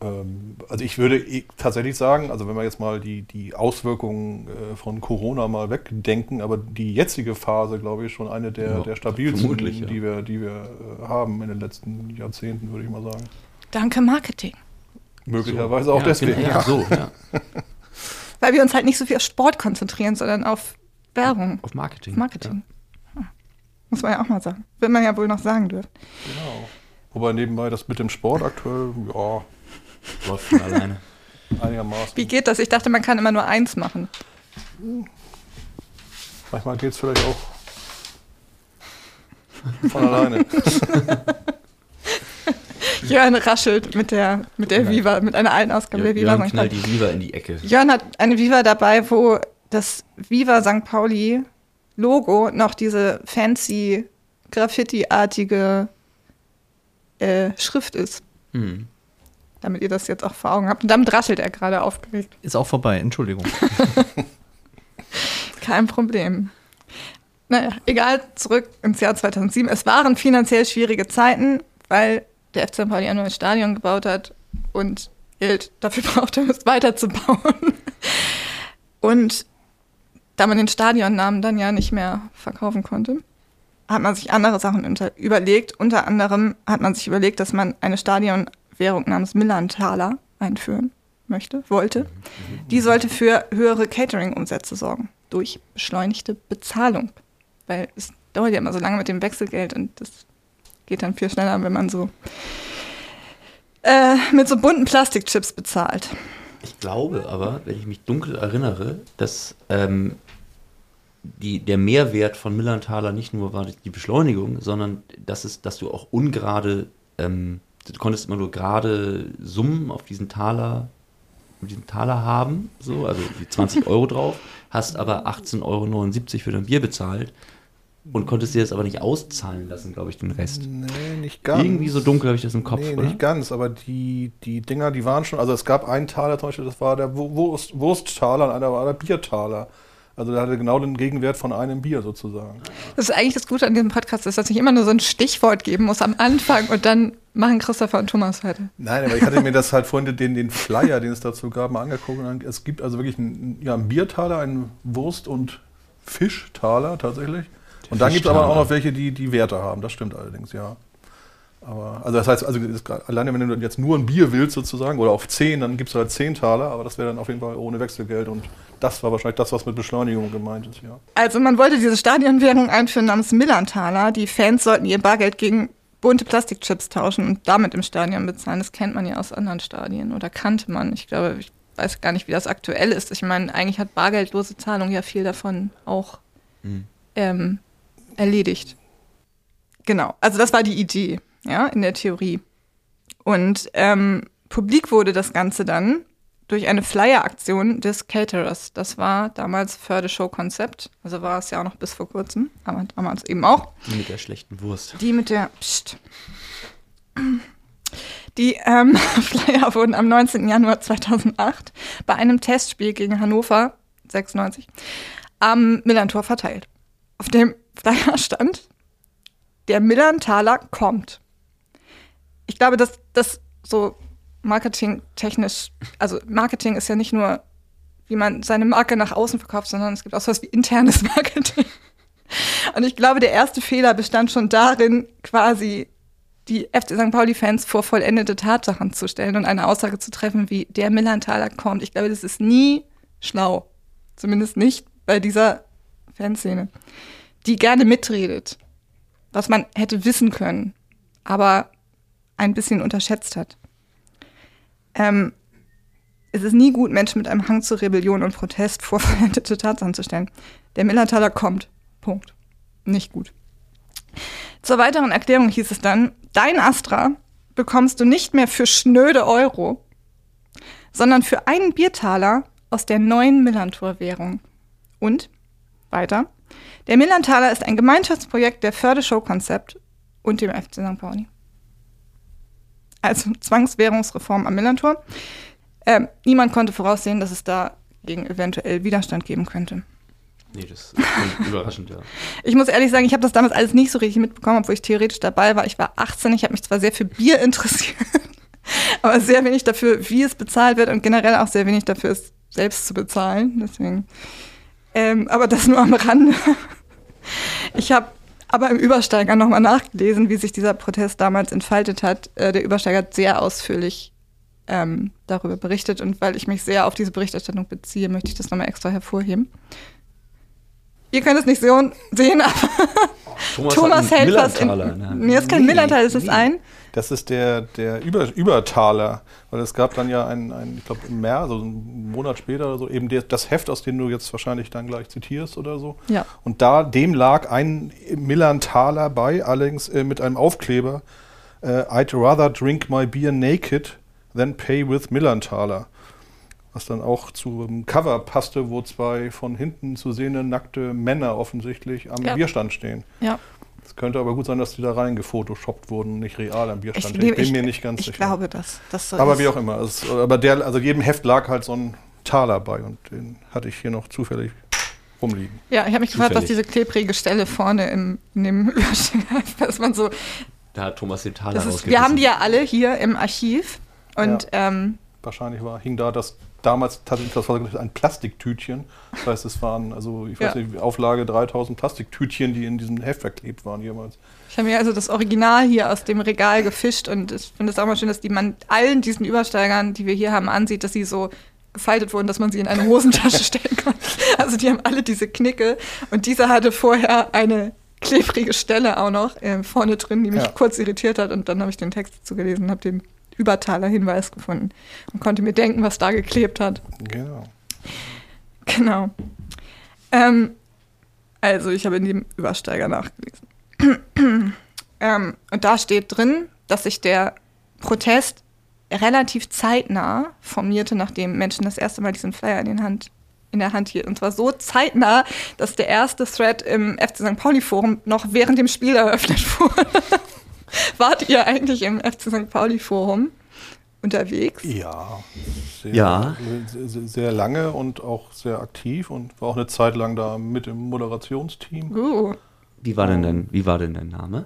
Ähm, also ich würde tatsächlich sagen, also wenn wir jetzt mal die, die Auswirkungen äh, von Corona mal wegdenken, aber die jetzige Phase, glaube ich, schon eine der, Ja, der stabilsten, ja. die wir, die wir äh, haben in den letzten Jahrzehnten, würde ich mal sagen. Danke Marketing. Möglicherweise So. auch Ja, deswegen. genau, ja, so, ja. Weil wir uns halt nicht so viel auf Sport konzentrieren, sondern auf Werbung. Auf Marketing. Marketing. Hm. Muss man ja auch mal sagen. Wird man ja wohl noch sagen dürfen. Genau. Wobei nebenbei das mit dem Sport aktuell, ja, Läuft von alleine. einigermaßen. Wie geht das? Ich dachte, man kann immer nur eins machen. Manchmal geht es vielleicht auch von alleine. Jörn raschelt mit der, mit der Viva, mit einer alten Ausgabe der Viva. Jörn knallt die Viva in die Ecke. Jörn hat eine Viva dabei, wo das Viva St. Pauli Logo noch diese fancy Graffiti-artige äh, Schrift ist. Hm. Damit ihr das jetzt auch vor Augen habt. Und damit raschelt er gerade aufgeregt. Ist auch vorbei, Entschuldigung. Kein Problem. Naja, egal, zurück ins Jahr 2007. Es waren finanziell schwierige Zeiten, weil der FC St. Pauli ein neues Stadion gebaut hat und Geld dafür brauchte, um es weiterzubauen. Und da man den Stadionnamen dann ja nicht mehr verkaufen konnte, hat man sich andere Sachen unter überlegt. Unter anderem hat man sich überlegt, dass man eine Stadionwährung namens Millantaler einführen möchte, wollte. Die sollte für höhere Catering-Umsätze sorgen durch beschleunigte Bezahlung. Weil es dauert ja immer so lange mit dem Wechselgeld und das geht dann viel schneller, wenn man so äh, mit so bunten Plastikchips bezahlt. Ich glaube aber, wenn ich mich dunkel erinnere, dass ähm, die, der Mehrwert von Millanthaler nicht nur war die Beschleunigung, sondern dass, es, dass du auch ungerade, ähm, du konntest immer nur gerade Summen auf diesen Taler, mit diesem Taler haben, so, also die 20 Euro drauf, hast aber 18,79 Euro für dein Bier bezahlt und konntest dir das aber nicht auszahlen lassen, glaube ich, den Rest. Nee, nicht ganz. Irgendwie so dunkel habe ich das im Kopf, Nee, oder? nicht ganz, aber die, die Dinger, die waren schon, also es gab einen Taler zum Beispiel, das war der Wu- Wurst, Wursttaler und einer war der Biertaler. Also der hatte genau den Gegenwert von einem Bier sozusagen. Das ist eigentlich das Gute an diesem Podcast, ist, dass ich immer nur so ein Stichwort geben muss am Anfang und dann machen Christopher und Thomas weiter. Nein, aber ich hatte mir das halt vorhin den, den Flyer, den es dazu gab, mal angeguckt. Und es gibt also wirklich einen, ja, einen Biertaler, einen Wurst- und Fischtaler tatsächlich. und dann gibt es aber auch noch welche, die die Werte haben. Das stimmt allerdings, ja. Aber, also das heißt, also das, alleine wenn du jetzt nur ein Bier willst sozusagen, oder auf 10, dann gibst du halt 10 Taler, aber das wäre dann auf jeden Fall ohne Wechselgeld. Und das war wahrscheinlich das, was mit Beschleunigung gemeint ist, ja. Also man wollte diese Stadionwährung einführen namens Millantaler. Die Fans sollten ihr Bargeld gegen bunte Plastikchips tauschen und damit im Stadion bezahlen. Das kennt man ja aus anderen Stadien oder kannte man. Ich glaube, ich weiß gar nicht, wie das aktuell ist. Ich meine, eigentlich hat bargeldlose Zahlung ja viel davon auch Mhm. ähm, erledigt. Genau, also das war die Idee, ja, in der Theorie. Und ähm, publik wurde das Ganze dann durch eine Flyer-Aktion des Caterers. Das war damals Förde-Show-Konzept. Also war es ja auch noch bis vor kurzem, aber damals eben auch. Die mit der schlechten Wurst. Die mit der. Psst. Die ähm, Flyer wurden am 19. Januar 2008 bei einem Testspiel gegen Hannover 96 am Millantor verteilt. Auf dem Flyer stand, der Millantaler kommt. Ich glaube, dass das so marketingtechnisch, also Marketing ist ja nicht nur, wie man seine Marke nach außen verkauft, sondern es gibt auch sowas wie internes Marketing. Und ich glaube, der erste Fehler bestand schon darin, quasi die FC St. Pauli-Fans vor vollendete Tatsachen zu stellen und eine Aussage zu treffen, wie der Millantaler kommt. Ich glaube, das ist nie schlau. Zumindest nicht bei dieser Fanszene, die gerne mitredet, was man hätte wissen können, aber ein bisschen unterschätzt hat. Ähm, es ist nie gut, Menschen mit einem Hang zur Rebellion und Protest vor vollendete Tatsachen zu stellen. Der Millantaler kommt. Punkt. Nicht gut. Zur weiteren Erklärung hieß es dann, dein Astra bekommst du nicht mehr für schnöde Euro, sondern für einen Biertaler aus der neuen Millantor-Währung. Und weiter, der Millantaler ist ein Gemeinschaftsprojekt der Förde-Show-Konzept und dem FC St. Pauli. Also Zwangswährungsreform am Millantor. Ähm, niemand konnte voraussehen, dass es dagegen eventuell Widerstand geben könnte. Nee, das ist überraschend, ja. Ich muss ehrlich sagen, ich habe das damals alles nicht so richtig mitbekommen, obwohl ich theoretisch dabei war. Ich war 18, ich habe mich zwar sehr für Bier interessiert, aber sehr wenig dafür, wie es bezahlt wird und generell auch sehr wenig dafür, es selbst zu bezahlen. Deswegen. Ähm, aber das nur am Rande. Ich habe aber im Übersteiger nochmal nachgelesen, wie sich dieser Protest damals entfaltet hat. Äh, der Übersteiger hat sehr ausführlich ähm, darüber berichtet und weil ich mich sehr auf diese Berichterstattung beziehe, möchte ich das nochmal extra hervorheben. Ihr könnt es nicht sehen, aber Thomas, Thomas hält was in. Nee, das ist kein Millertal, das ist ein. Das ist der, der Über, Übertaler. Weil es gab dann ja ein, ein ich glaube im März, also einen Monat später oder so, eben der, das Heft, aus dem du jetzt wahrscheinlich dann gleich zitierst oder so. Ja. Und da, dem lag ein Millantaler bei, allerdings äh, mit einem Aufkleber. Äh, I'd rather drink my beer naked than pay with Millantaler. Was dann auch zum Cover passte, wo zwei von hinten zu sehende nackte Männer offensichtlich am Ja. Bierstand stehen. Ja. Es könnte aber gut sein, dass die da rein gefotoshoppt wurden, nicht real am Bierstand. Ich, liebe- bin ich- mir nicht ganz ich sicher. glaube, dass das so aber ist. wie auch immer. Es, aber der, also jedem Heft lag halt so ein Taler bei und den hatte ich hier noch zufällig rumliegen. Ja, ich habe mich gefragt, was Zufällig. diese klebrige Stelle vorne im, in dem Übersteller ist, dass man so. Da hat Thomas den Taler ist, wir haben die ja alle hier im Archiv und ähm, Wahrscheinlich war, hing da das damals tatsächlich das war ein Plastiktütchen. Das heißt, es waren, also ich weiß Ja. nicht, Auflage 3000 Plastiktütchen, die in diesem Heft verklebt waren jemals. ich habe mir also das Original hier aus dem Regal gefischt und ich finde es auch mal schön, dass die man allen diesen Übersteigern, die wir hier haben, ansieht, dass sie so gefaltet wurden, dass man sie in eine Hosentasche stellen kann. Also die haben alle diese Knicke und dieser hatte vorher eine klebrige Stelle auch noch äh, vorne drin, die mich Ja. kurz irritiert hat und dann habe ich den Text dazu gelesen und habe den Übertaler Hinweis gefunden und konnte mir denken, was da geklebt hat. Genau. Genau. Ähm, also, ich habe in dem Übersteiger nachgelesen. ähm, und da steht drin, dass sich der Protest relativ zeitnah formierte, nachdem Menschen das erste Mal diesen Flyer in, Hand, in der Hand hielten. Und zwar so zeitnah, dass der erste Thread im FC St. Pauli Forum noch während dem Spiel eröffnet wurde. Wart ihr eigentlich im FC St. Pauli Forum unterwegs? Ja. Sehr, Ja. Sehr, sehr lange und auch sehr aktiv und war auch eine Zeit lang da mit im Moderationsteam. Uh. Wie war denn denn, wie war denn dein Name?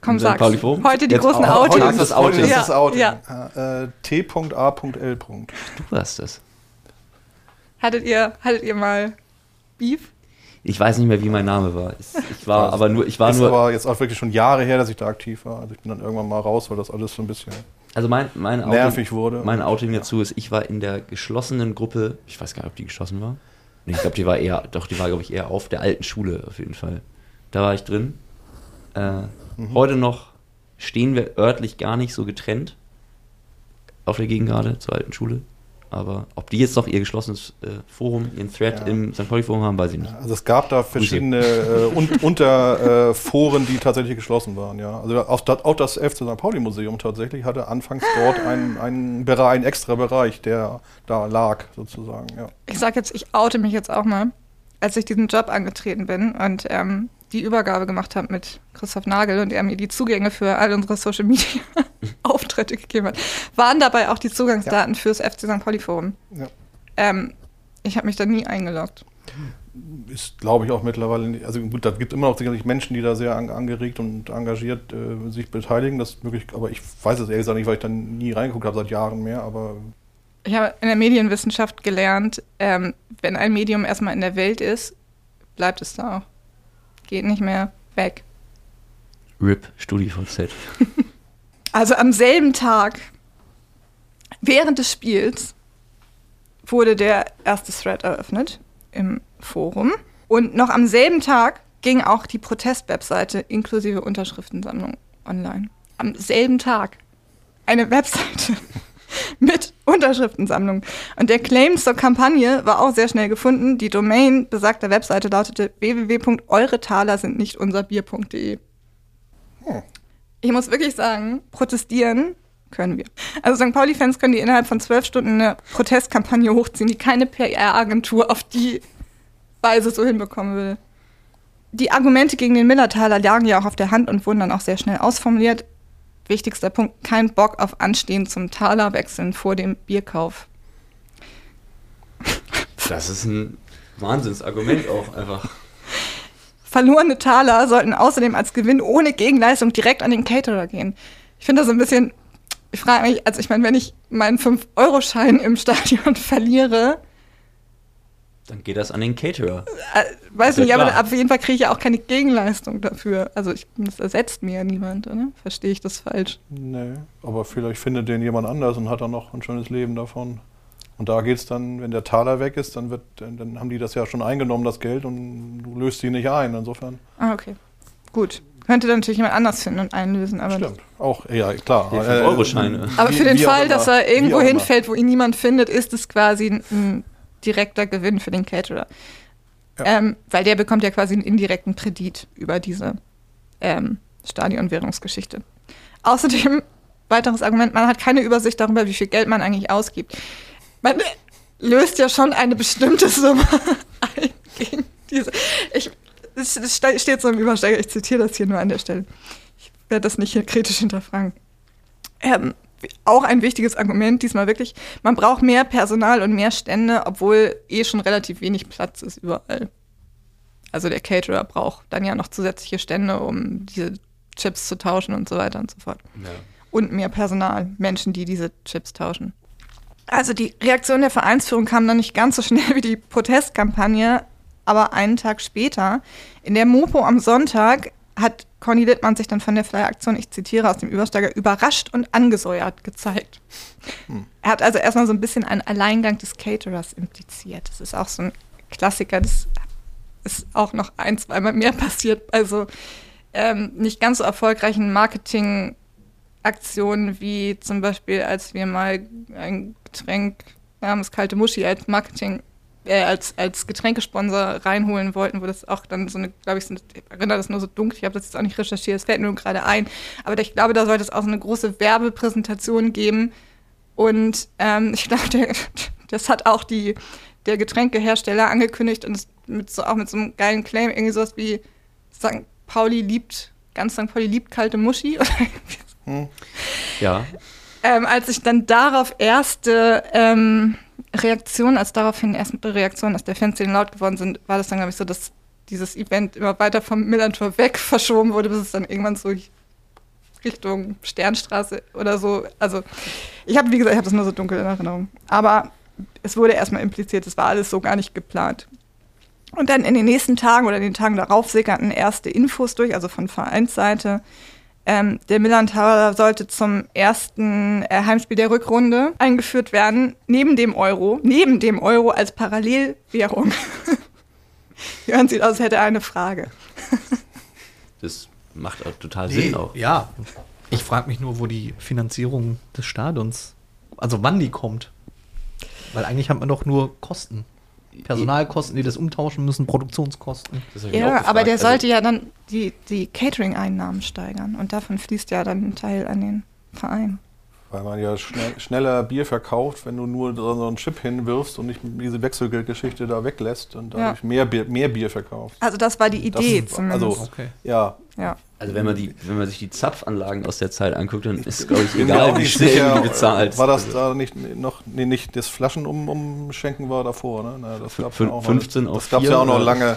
Komm, sag's. Pauli Forum? Heute die Jetzt großen auch- Outings. Heute ist das Outing. Heute ist Ja, das Outing. ja. Äh, T.A.L. Du warst das. Hattet ihr, hattet ihr mal Beef? Ich weiß nicht mehr, wie mein Name war. Ich, war aber nur, ich war ist nur. aber jetzt auch wirklich schon Jahre her, dass ich da aktiv war. Also ich bin dann irgendwann mal raus, weil das alles so ein bisschen Also mein, mein Outing, nervig wurde. Mein Outing dazu ist, ich war in der geschlossenen Gruppe, ich weiß gar nicht, ob die geschlossen war. Ich glaube, die war eher, doch, die war, glaube ich, eher auf der alten Schule auf jeden Fall. Da war ich drin. Äh, Mhm. Heute noch stehen wir örtlich gar nicht so getrennt auf der Gegengrade zur alten Schule. Aber ob die jetzt noch ihr geschlossenes äh, Forum, ihren Thread Ja. im St. Pauli Forum haben, weiß ich nicht. Also es gab da verschiedene äh, un Unterforen, äh, die tatsächlich geschlossen waren, ja. Also auch, das- auch das FC St. Pauli Museum tatsächlich hatte anfangs dort einen, einen, Bereich, einen extra Bereich, der da lag, sozusagen, ja. Ich sag jetzt, ich oute mich jetzt auch mal, als ich diesen Job angetreten bin und ähm, die Übergabe gemacht habe mit Christoph Nagel und er mir die Zugänge für all unsere Social Media Auftritte gegeben hat, waren dabei auch die Zugangsdaten fürs FC St. Pauli Forum. Ja. Ähm, ich habe mich da nie eingeloggt. Ist, glaube ich, auch mittlerweile, nicht- also gut, da gibt immer noch sicherlich Menschen, die da sehr an, angeregt und engagiert äh, sich beteiligen, das ist möglich, aber ich weiß es ehrlich gesagt nicht, weil ich da nie reingeguckt habe seit Jahren mehr, aber Ich habe in der Medienwissenschaft gelernt, ähm, wenn ein Medium erstmal in der Welt ist, bleibt es da auch. Geht nicht mehr weg. RIP, StudiVZ. Also am selben Tag, während des Spiels, wurde der erste Thread eröffnet im Forum. Und noch am selben Tag ging auch die Protest-Webseite inklusive Unterschriftensammlung online. Am selben Tag. Eine Webseite mit Unterschriftensammlung. Und der Claim zur Kampagne war auch sehr schnell gefunden. Die Domain besagter Webseite lautete www.euretaler sind nicht unser Bier.de. Ich muss wirklich sagen, protestieren können wir. Also St. Pauli-Fans können die innerhalb von zwölf Stunden eine Protestkampagne hochziehen, die keine PR-Agentur auf die Weise so hinbekommen will. Die Argumente gegen den Millertaler lagen ja auch auf der Hand und wurden dann auch sehr schnell ausformuliert. Wichtigster Punkt, kein Bock auf Anstehen zum Taler wechseln vor dem Bierkauf. Das ist ein Wahnsinnsargument auch einfach. Verlorene Taler sollten außerdem als Gewinn ohne Gegenleistung direkt an den Caterer gehen. Ich finde das ein bisschen, ich frage mich, also ich meine, wenn ich meinen 5-Euro-Schein im Stadion verliere, Dann geht das an den Caterer. äh, weiß Ja, nicht, aber auf jeden Fall kriege ich ja auch keine Gegenleistung dafür. Also ich, das ersetzt mir ja niemand, oder? Verstehe ich das falsch? nee, aber vielleicht findet den jemand anders und hat dann noch ein schönes Leben davon. Und da geht es dann, wenn der Taler weg ist, dann, wird, dann, haben die das ja schon eingenommen, das Geld, und du löst sie nicht ein. Insofern. Ah, okay. Gut. Könnte dann natürlich jemand anders finden und einlösen, aber. Stimmt. Auch, ja, klar. Die 5-Euro-Scheine. Aber für den Fall, dass er irgendwo hinfällt, wo ihn niemand findet, ist es quasi ein direkter Gewinn für den Caterer. Ähm, weil der bekommt ja quasi einen indirekten Kredit über diese ähm, Stadionwährungsgeschichte. Außerdem, weiteres Argument, man hat keine Übersicht darüber, wie viel Geld man eigentlich ausgibt. Man löst ja schon eine bestimmte Summe ein gegen diese. Ich, es es ste- steht so im Übersteiger, ich zitiere das hier nur an der Stelle. Ich werde das nicht hier kritisch hinterfragen. Ähm, auch ein wichtiges Argument, diesmal wirklich, man braucht mehr Personal und mehr Stände, obwohl eh schon relativ wenig Platz ist überall. Also der Caterer braucht dann ja noch zusätzliche Stände, um diese Chips zu tauschen und so weiter und so fort. Und mehr Personal, Menschen, die diese Chips tauschen. Also die Reaktion der Vereinsführung kam dann nicht ganz so schnell wie die Protestkampagne, aber einen Tag später, in der Mopo am Sonntag, hat Conny Littmann sich dann von der Flyer-Aktion, ich zitiere aus dem Übersteiger, überrascht und angesäuert gezeigt. Er hat also erstmal so ein bisschen einen Alleingang des Caterers impliziert. Das ist auch so ein Klassiker, das ist auch noch ein, zweimal mehr passiert. Also ähm, nicht ganz so erfolgreichen Marketingaktionen wie zum Beispiel, als wir mal ein Getränk namens Kalte Muschi als Marketing, äh, als, als Getränkesponsor reinholen wollten, wo das auch dann so eine, glaube ich, so eine, ich erinnere das nur so dunkel, ich habe das jetzt auch nicht recherchiert, es fällt mir nur gerade ein. Aber ich glaube, da sollte es auch so eine große Werbepräsentation geben. Und ähm, ich glaube, das hat auch die, der Getränkehersteller angekündigt und mit so, auch mit so einem geilen Claim, irgendwie sowas wie St. Pauli liebt, ganz St. Pauli liebt kalte Muschi. Irgendwie Ja. Ähm, als ich dann darauf erste ähm, Reaktionen, als daraufhin erste Reaktionen aus der Fanszene laut geworden sind, war das dann, glaube ich, so, dass dieses Event immer weiter vom Millantor weg verschoben wurde, bis es dann irgendwann so Richtung Sternstraße oder so. Also ich habe, wie gesagt, ich habe das nur so dunkel in Erinnerung. Aber es wurde erstmal impliziert, es war alles so gar nicht geplant. Und dann in den nächsten Tagen oder den Tagen darauf sickerten erste Infos durch, also von Vereinsseite. Ähm, der Milan Tower sollte zum ersten äh, Heimspiel der Rückrunde eingeführt werden, neben dem Euro, neben dem Euro als Parallelwährung. Jörn sieht aus, als hätte er eine Frage. Das macht auch total Nee, Sinn auch. Ja. Ich frage mich nur, wo die Finanzierung des Stadions, also wann die kommt. Weil eigentlich hat man doch nur Kosten. Personalkosten, die das umtauschen müssen, Produktionskosten. Ja, aber der sollte ja dann die, die Catering-Einnahmen steigern und davon fließt ja dann ein Teil an den Verein. Weil man ja schnell, schneller Bier verkauft, wenn du nur so einen Chip hinwirfst und nicht diese Wechselgeldgeschichte da weglässt und dadurch Ja. mehr, Bier, mehr Bier verkaufst. Also das war die Idee Das- zumindest. Also, ja. Ja. Also wenn man die, wenn man sich die Zapfanlagen aus der Zeit anguckt, dann ist glaube ich egal, wie schnell sicher, du die bezahlst. War das Also, da nicht noch, nee, nicht das Flaschen um, umschenken war davor, ne? Na, das gab's fün- ja auch noch- 15 auf Das gab's 4 ja auch noch lange.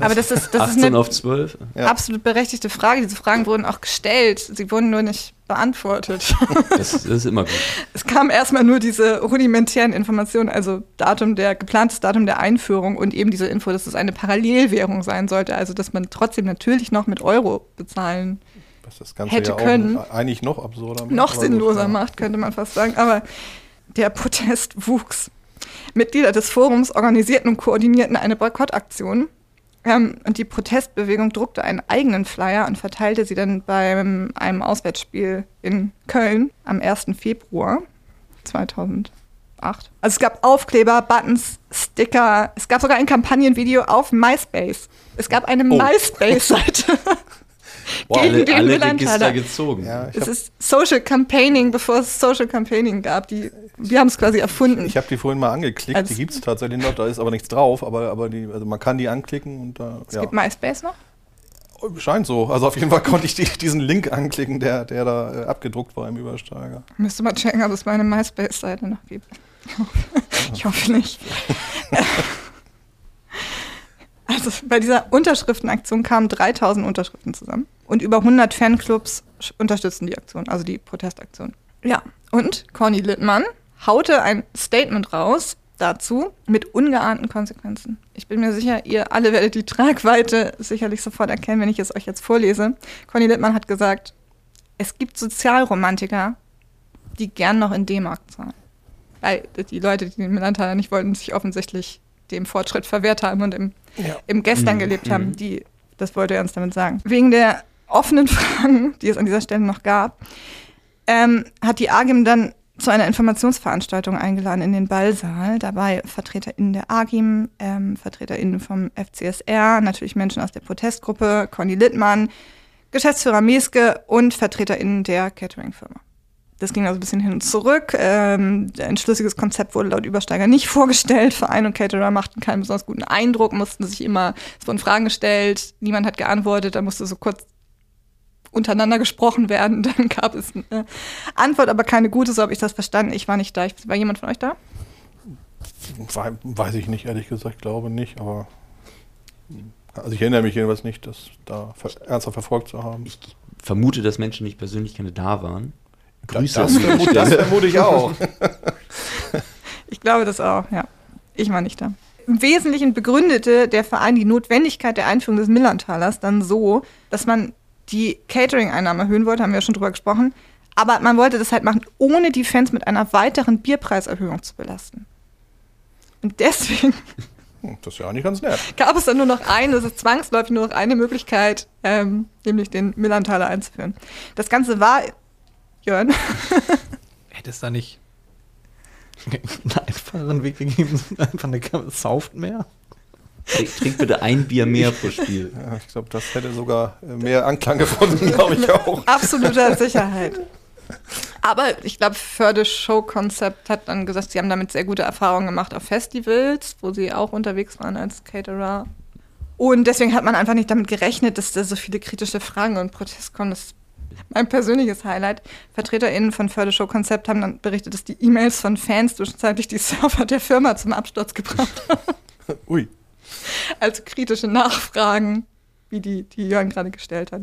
Aber das ist, das ist 18 eine auf 12. Ja. absolut berechtigte Frage. Diese Fragen wurden auch gestellt. Sie wurden nur nicht beantwortet. Das, das ist immer gut. es kamen erstmal nur diese rudimentären Informationen, also Datum der, geplantes Datum der Einführung und eben diese Info, dass es eine Parallelwährung sein sollte. Also dass man trotzdem natürlich noch mit Euro bezahlen Was das Ganze hätte ja können. eigentlich noch absurder macht. noch sinnloser macht, könnte man fast sagen. Aber der Protest wuchs. Mitglieder des Forums organisierten und koordinierten eine Boykottaktion. Ähm, und die Protestbewegung druckte einen eigenen Flyer und verteilte sie dann beim einem Auswärtsspiel in Köln am 1. Februar 2008. Also es gab Aufkleber, Buttons, Sticker. Es gab sogar ein Kampagnenvideo auf MySpace. Es gab eine Oh. MySpace-Seite. Wow, gegen alle, alle. Register gezogen. Ja, ich Es ist Social Campaigning, bevor es Social Campaigning gab. Die, wir haben es quasi erfunden. Ich habe die vorhin mal angeklickt, Als- die gibt es tatsächlich noch, da ist aber nichts drauf, aber, aber die, also man kann die anklicken und da. es gibt MySpace noch. Scheint so. Also auf jeden Fall konnte ich die, diesen Link anklicken, der, der da äh, abgedruckt war im Übersteiger. Müsste mal checken, ob es meine MySpace-Seite noch gibt. Ich hoffe, ich hoffe nicht. Also bei dieser Unterschriftenaktion kamen 3000 Unterschriften zusammen und über 100 Fanclubs unterstützten die Aktion, also die Protestaktion. Ja, und Conny Littmann haute ein Statement raus dazu mit ungeahnten Konsequenzen. Ich bin mir sicher, ihr alle werdet die Tragweite sicherlich sofort erkennen, wenn ich es euch jetzt vorlese. Conny Littmann hat gesagt, es gibt Sozialromantiker, die gern noch in D-Mark zahlen. Weil die Leute, die den Millantaler nicht wollten, sich offensichtlich dem Fortschritt verwehrt haben und im, Ja. im Gestern Mhm. gelebt Mhm. haben. Die Das wollte er uns damit sagen. Wegen der offenen Fragen, die es an dieser Stelle noch gab, ähm, hat die AGIM dann zu einer Informationsveranstaltung eingeladen in den Ballsaal. Dabei VertreterInnen der AGIM, ähm, VertreterInnen vom FCSR, natürlich Menschen aus der Protestgruppe, Conny Littmann, Geschäftsführer Meske und VertreterInnen der Catering-Firma. Das ging also ein bisschen hin und zurück. Ähm, ein schlüssiges Konzept wurde laut Übersteiger nicht vorgestellt. Verein und Caterer machten keinen besonders guten Eindruck, mussten sich immer, es wurden Fragen gestellt, niemand hat geantwortet, da musste so kurz untereinander gesprochen werden. Dann gab es eine Antwort, aber keine gute, so habe ich das verstanden. Ich war nicht da. Ich, war jemand von euch da? Weiß ich nicht, ehrlich gesagt, glaube nicht, aber also ich erinnere mich jedenfalls nicht, das da ernsthaft verfolgt zu haben. Ich vermute, dass Menschen nicht persönlich keine da waren. Grüße. Das, vermute, das vermute ich auch. ich glaube das auch, ja. Ich war nicht da. Im Wesentlichen begründete der Verein die Notwendigkeit der Einführung des Millantalers dann so, dass man die Catering-Einnahmen erhöhen wollte, haben wir ja schon drüber gesprochen. Aber man wollte das halt machen, ohne die Fans mit einer weiteren Bierpreiserhöhung zu belasten. Und deswegen hm, das ist ja eigentlich ganz nett. Gab es dann nur noch eine, das ist zwangsläufig nur noch eine Möglichkeit, ähm, nämlich den Millantaler einzuführen. Das Ganze war, Jörn. Hätte es da nicht einen einfacheren Weg gegeben? Einfach eine sauft mehr? Trink bitte ein Bier mehr pro Spiel. Ja, ich glaube, das hätte sogar äh, mehr Anklang gefunden, glaube ich auch. Absoluter Sicherheit. Aber ich glaube, Förde Show Konzept hat dann gesagt, sie haben damit sehr gute Erfahrungen gemacht auf Festivals, wo sie auch unterwegs waren als Caterer. Und deswegen hat man einfach nicht damit gerechnet, dass da so viele kritische Fragen und Proteste kommen. Das ist mein persönliches Highlight. VertreterInnen von Förde Show Konzept haben dann berichtet, dass die E-Mails von Fans zwischenzeitlich die Server der Firma zum Absturz gebracht haben. Ui. Also kritische Nachfragen, wie die, die Jörn gerade gestellt hat,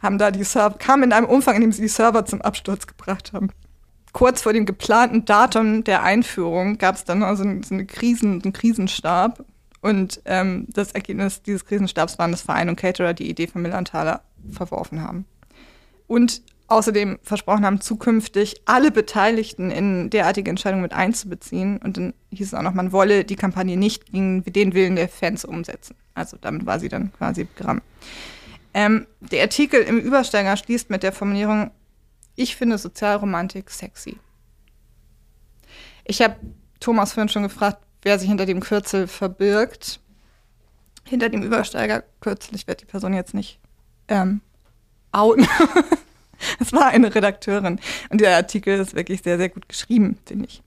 haben da die Server, kamen in einem Umfang, in dem sie die Server zum Absturz gebracht haben. Kurz vor dem geplanten Datum der Einführung gab es dann also so eine Krisen, einen Krisenstab. Und ähm, das Ergebnis dieses Krisenstabs war, dass Verein und Caterer die Idee von Millanthaler verworfen haben. Und außerdem versprochen haben, zukünftig alle Beteiligten in derartige Entscheidungen mit einzubeziehen. Und dann hieß es auch noch, man wolle die Kampagne nicht gegen den Willen der Fans umsetzen. Also damit war sie dann quasi begraben. Ähm, der Artikel im Übersteiger schließt mit der Formulierung, ich finde Sozialromantik sexy. Ich habe Thomas vorhin schon gefragt, wer sich hinter dem Kürzel verbirgt. Hinter dem Übersteiger-Kürzel, ich werde die Person jetzt nicht ähm, outen. Es war eine Redakteurin. Und der Artikel ist wirklich sehr, sehr gut geschrieben, finde ich.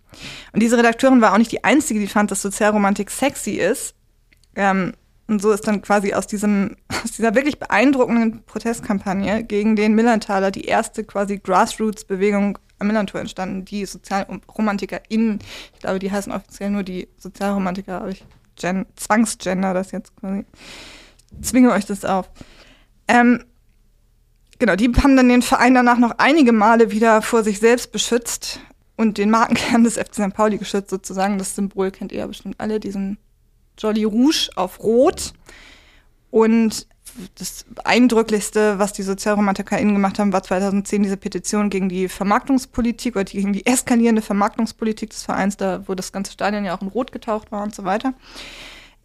Und diese Redakteurin war auch nicht die einzige, die fand, dass Sozialromantik sexy ist. Ähm, und so ist dann quasi aus, diesem, aus dieser wirklich beeindruckenden Protestkampagne gegen den Millanthaler die erste quasi Grassroots-Bewegung am Millantor entstanden, die SozialromantikerInnen, ich glaube, die heißen offiziell nur die Sozialromantiker, aber ich gen, zwangsgender das jetzt quasi. Zwinge euch das auf. Ähm, genau, die haben dann den Verein danach noch einige Male wieder vor sich selbst beschützt und den Markenkern des FC St. Pauli geschützt, sozusagen. Das Symbol kennt ihr ja bestimmt alle, diesen Jolly Rouge auf Rot. Und das Eindrücklichste, was die SozialromantikerInnen gemacht haben, war 2010 diese Petition gegen die Vermarktungspolitik oder gegen die eskalierende Vermarktungspolitik des Vereins, da wo das ganze Stadion ja auch in Rot getaucht war und so weiter.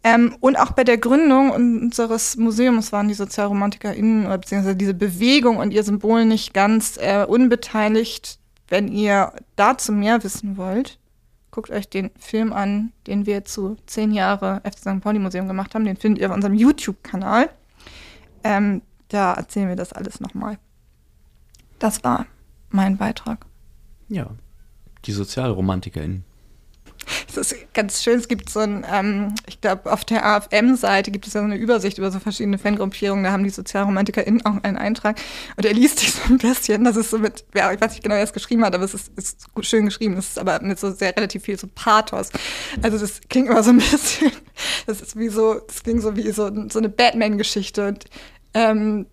Ähm, und auch bei der Gründung unseres Museums waren die SozialromantikerInnen oder beziehungsweise diese Bewegung und ihr Symbol nicht ganz äh, unbeteiligt. Wenn ihr dazu mehr wissen wollt, guckt euch den Film an, den wir zu zehn Jahre FC St. Pauli Museum gemacht haben. Den findet ihr auf unserem YouTube-Kanal. Ähm, da erzählen wir das alles nochmal. Das war mein Beitrag. Ja, die SozialromantikerInnen. Das ist ganz schön. Es gibt so ein, ähm, ich glaube, auf der AFM-Seite gibt es ja so eine Übersicht über so verschiedene Fangruppierungen. Da haben die SozialromantikerInnen auch einen Eintrag. Und er liest sich so ein bisschen. Das ist so mit, ja, ich weiß nicht genau, wer es geschrieben hat, aber es ist, ist schön geschrieben. Das ist aber mit so sehr relativ viel so Pathos. Also das klingt immer so ein bisschen, das ist wie so, das klingt so wie so, so eine Batman-Geschichte. Und ähm,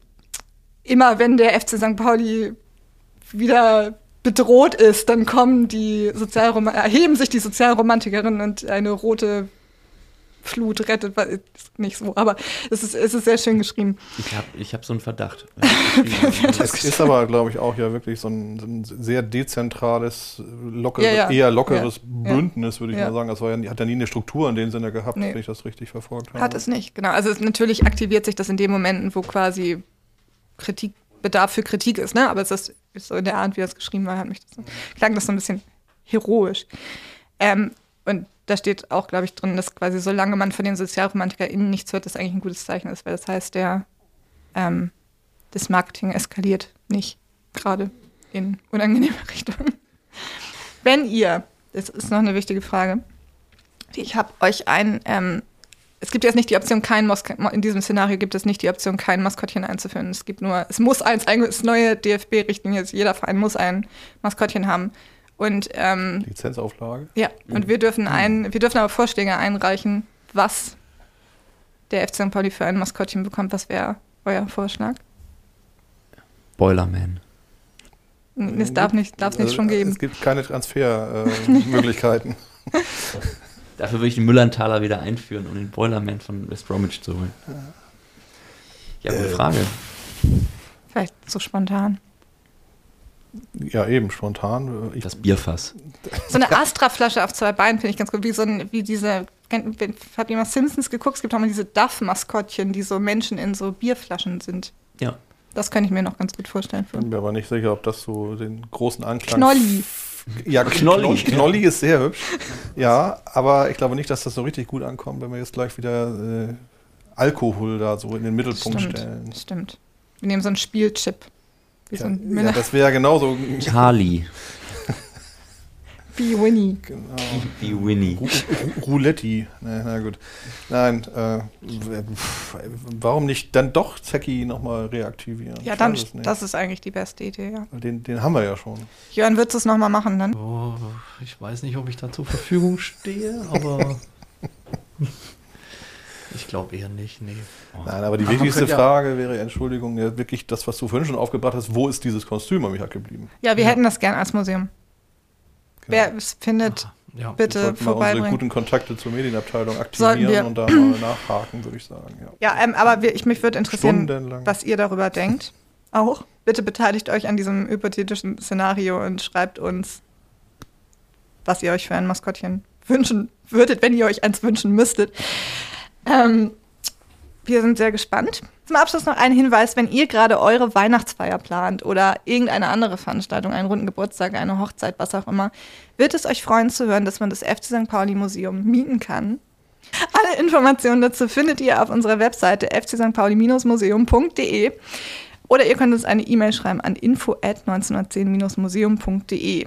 immer wenn der FC St. Pauli wieder bedroht ist, dann kommen die Sozialrom erheben sich die Sozialromantikerinnen und eine rote Flut rettet, nicht so, aber es ist, es ist sehr schön geschrieben. Ich habe ich hab so einen Verdacht. Es ist aber, glaube ich, auch ja wirklich so ein, so ein sehr dezentrales, lockeres, Ja, ja. eher lockeres Ja. Bündnis, würde ich Ja. mal sagen. Das war ja, hat ja nie eine Struktur in dem Sinne gehabt, Nee. wenn ich das richtig verfolgt habe. Hat es nicht, genau. Also es, natürlich aktiviert sich das in den Momenten, wo quasi Kritik, Bedarf für Kritik ist, ne? Aber es ist, so in der Art, wie das geschrieben war, hat mich das klang das so ein bisschen heroisch. Ähm, und da steht auch, glaube ich, drin, dass quasi solange man von den SozialromantikerInnen nichts hört, das eigentlich ein gutes Zeichen ist, weil das heißt, der ähm, das Marketing eskaliert nicht gerade in unangenehme Richtungen. Wenn ihr, das ist noch eine wichtige Frage, ich habe euch ein, ähm, es gibt jetzt nicht die Option, kein Mosk in diesem Szenario gibt es nicht die Option, kein Maskottchen einzuführen. Es gibt nur, es muss eins, ist neue DFB-Richtlinie, jeder Verein muss ein Maskottchen haben. Und ähm, Lizenzauflage. ja, und wir dürfen ein, wir dürfen aber Vorschläge einreichen, was der FC St. Pauli für ein Maskottchen bekommt. Was wäre euer Vorschlag? Boilerman. Es darf nicht, darf es nicht Also, schon geben. Es gibt keine Transfermöglichkeiten. Dafür würde ich den Müllerntaler wieder einführen, um den Boilerman von West Bromwich zu holen. Ja, gute Äh, Frage. Vielleicht so spontan. ja, eben, spontan. Ich, Das Bierfass. So eine Astra-Flasche auf zwei Beinen finde ich ganz gut. Wie so ein, wie diese, habt ihr mal Simpsons geguckt? Es gibt auch mal diese Duff-Maskottchen, die so Menschen in so Bierflaschen sind. Ja. Das könnte ich mir noch ganz gut vorstellen. Für. bin mir aber nicht sicher, ob das so den großen Anklang. Knolli. Ja, Knolli. Knolli. Ist sehr hübsch. Ja, aber ich glaube nicht, dass das so richtig gut ankommt, wenn wir jetzt gleich wieder äh, Alkohol da so in den Mittelpunkt Stimmt, stellen. stimmt. Wir nehmen so einen Spielchip. Wie so Ja, ein ja, das wäre genauso. Charlie. Wie Winnie. Genau. Wie Winnie. Rouletti. Na, na gut. Nein, äh, warum nicht dann doch Zecki nochmal reaktivieren? Ja, dann, das ist eigentlich die beste Idee, ja. Den, den haben wir ja schon. Jörn, würdest du es nochmal machen dann? Oh, ich weiß nicht, ob ich da zur Verfügung stehe, aber ich glaube eher nicht, nee. Nein, aber die man wichtigste ja- Frage wäre, Entschuldigung, ja, wirklich das, was du vorhin schon aufgebracht hast, wo ist dieses Kostüm am Mittag geblieben? Ja, wir hätten das gern als Museum. Wer es findet, ja. bitte wir unsere vorbeibringen. guten Kontakte zur Medienabteilung aktivieren und da mal nachhaken, würde ich sagen. Ja. Ja, ähm, aber wir, ich, mich würde interessieren, was ihr darüber denkt. Auch. Bitte beteiligt euch an diesem hypothetischen Szenario und schreibt uns, was ihr euch für ein Maskottchen wünschen würdet, wenn ihr euch eins wünschen müsstet. Ähm, wir sind sehr gespannt. Zum Abschluss noch ein Hinweis, wenn ihr gerade eure Weihnachtsfeier plant oder irgendeine andere Veranstaltung, einen runden Geburtstag, eine Hochzeit, was auch immer, wird es euch freuen zu hören, dass man das FC St. Pauli Museum mieten kann. Alle Informationen dazu findet ihr auf unserer Webseite fcstpauli-museum.de oder ihr könnt uns eine E-Mail schreiben an info@1910-museum.de.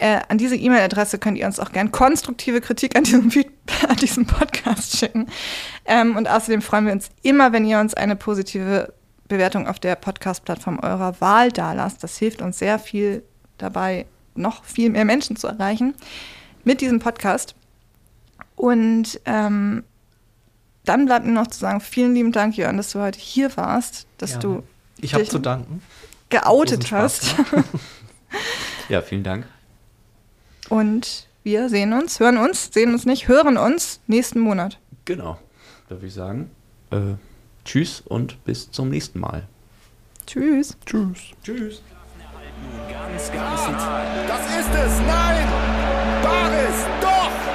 Äh, an diese E-Mail-Adresse könnt ihr uns auch gern konstruktive Kritik an diesem, an diesem Podcast schicken. Ähm, und außerdem freuen wir uns immer, wenn ihr uns eine positive Bewertung auf der Podcast-Plattform eurer Wahl dalasst. Das hilft uns sehr viel dabei, noch viel mehr Menschen zu erreichen mit diesem Podcast. Und ähm, dann bleibt mir noch zu sagen, vielen lieben Dank, Jörn, dass du heute hier warst, dass Gerne. du Ich habe dich zu danken. geoutet hast. Ja, vielen Dank. Und wir sehen uns, hören uns, sehen uns nicht, hören uns nächsten Monat. Genau. Da würde ich sagen, äh, tschüss und bis zum nächsten Mal. Tschüss. Tschüss. Tschüss. Ganz, ganz. Das ist es. Nein. Baris. Doch.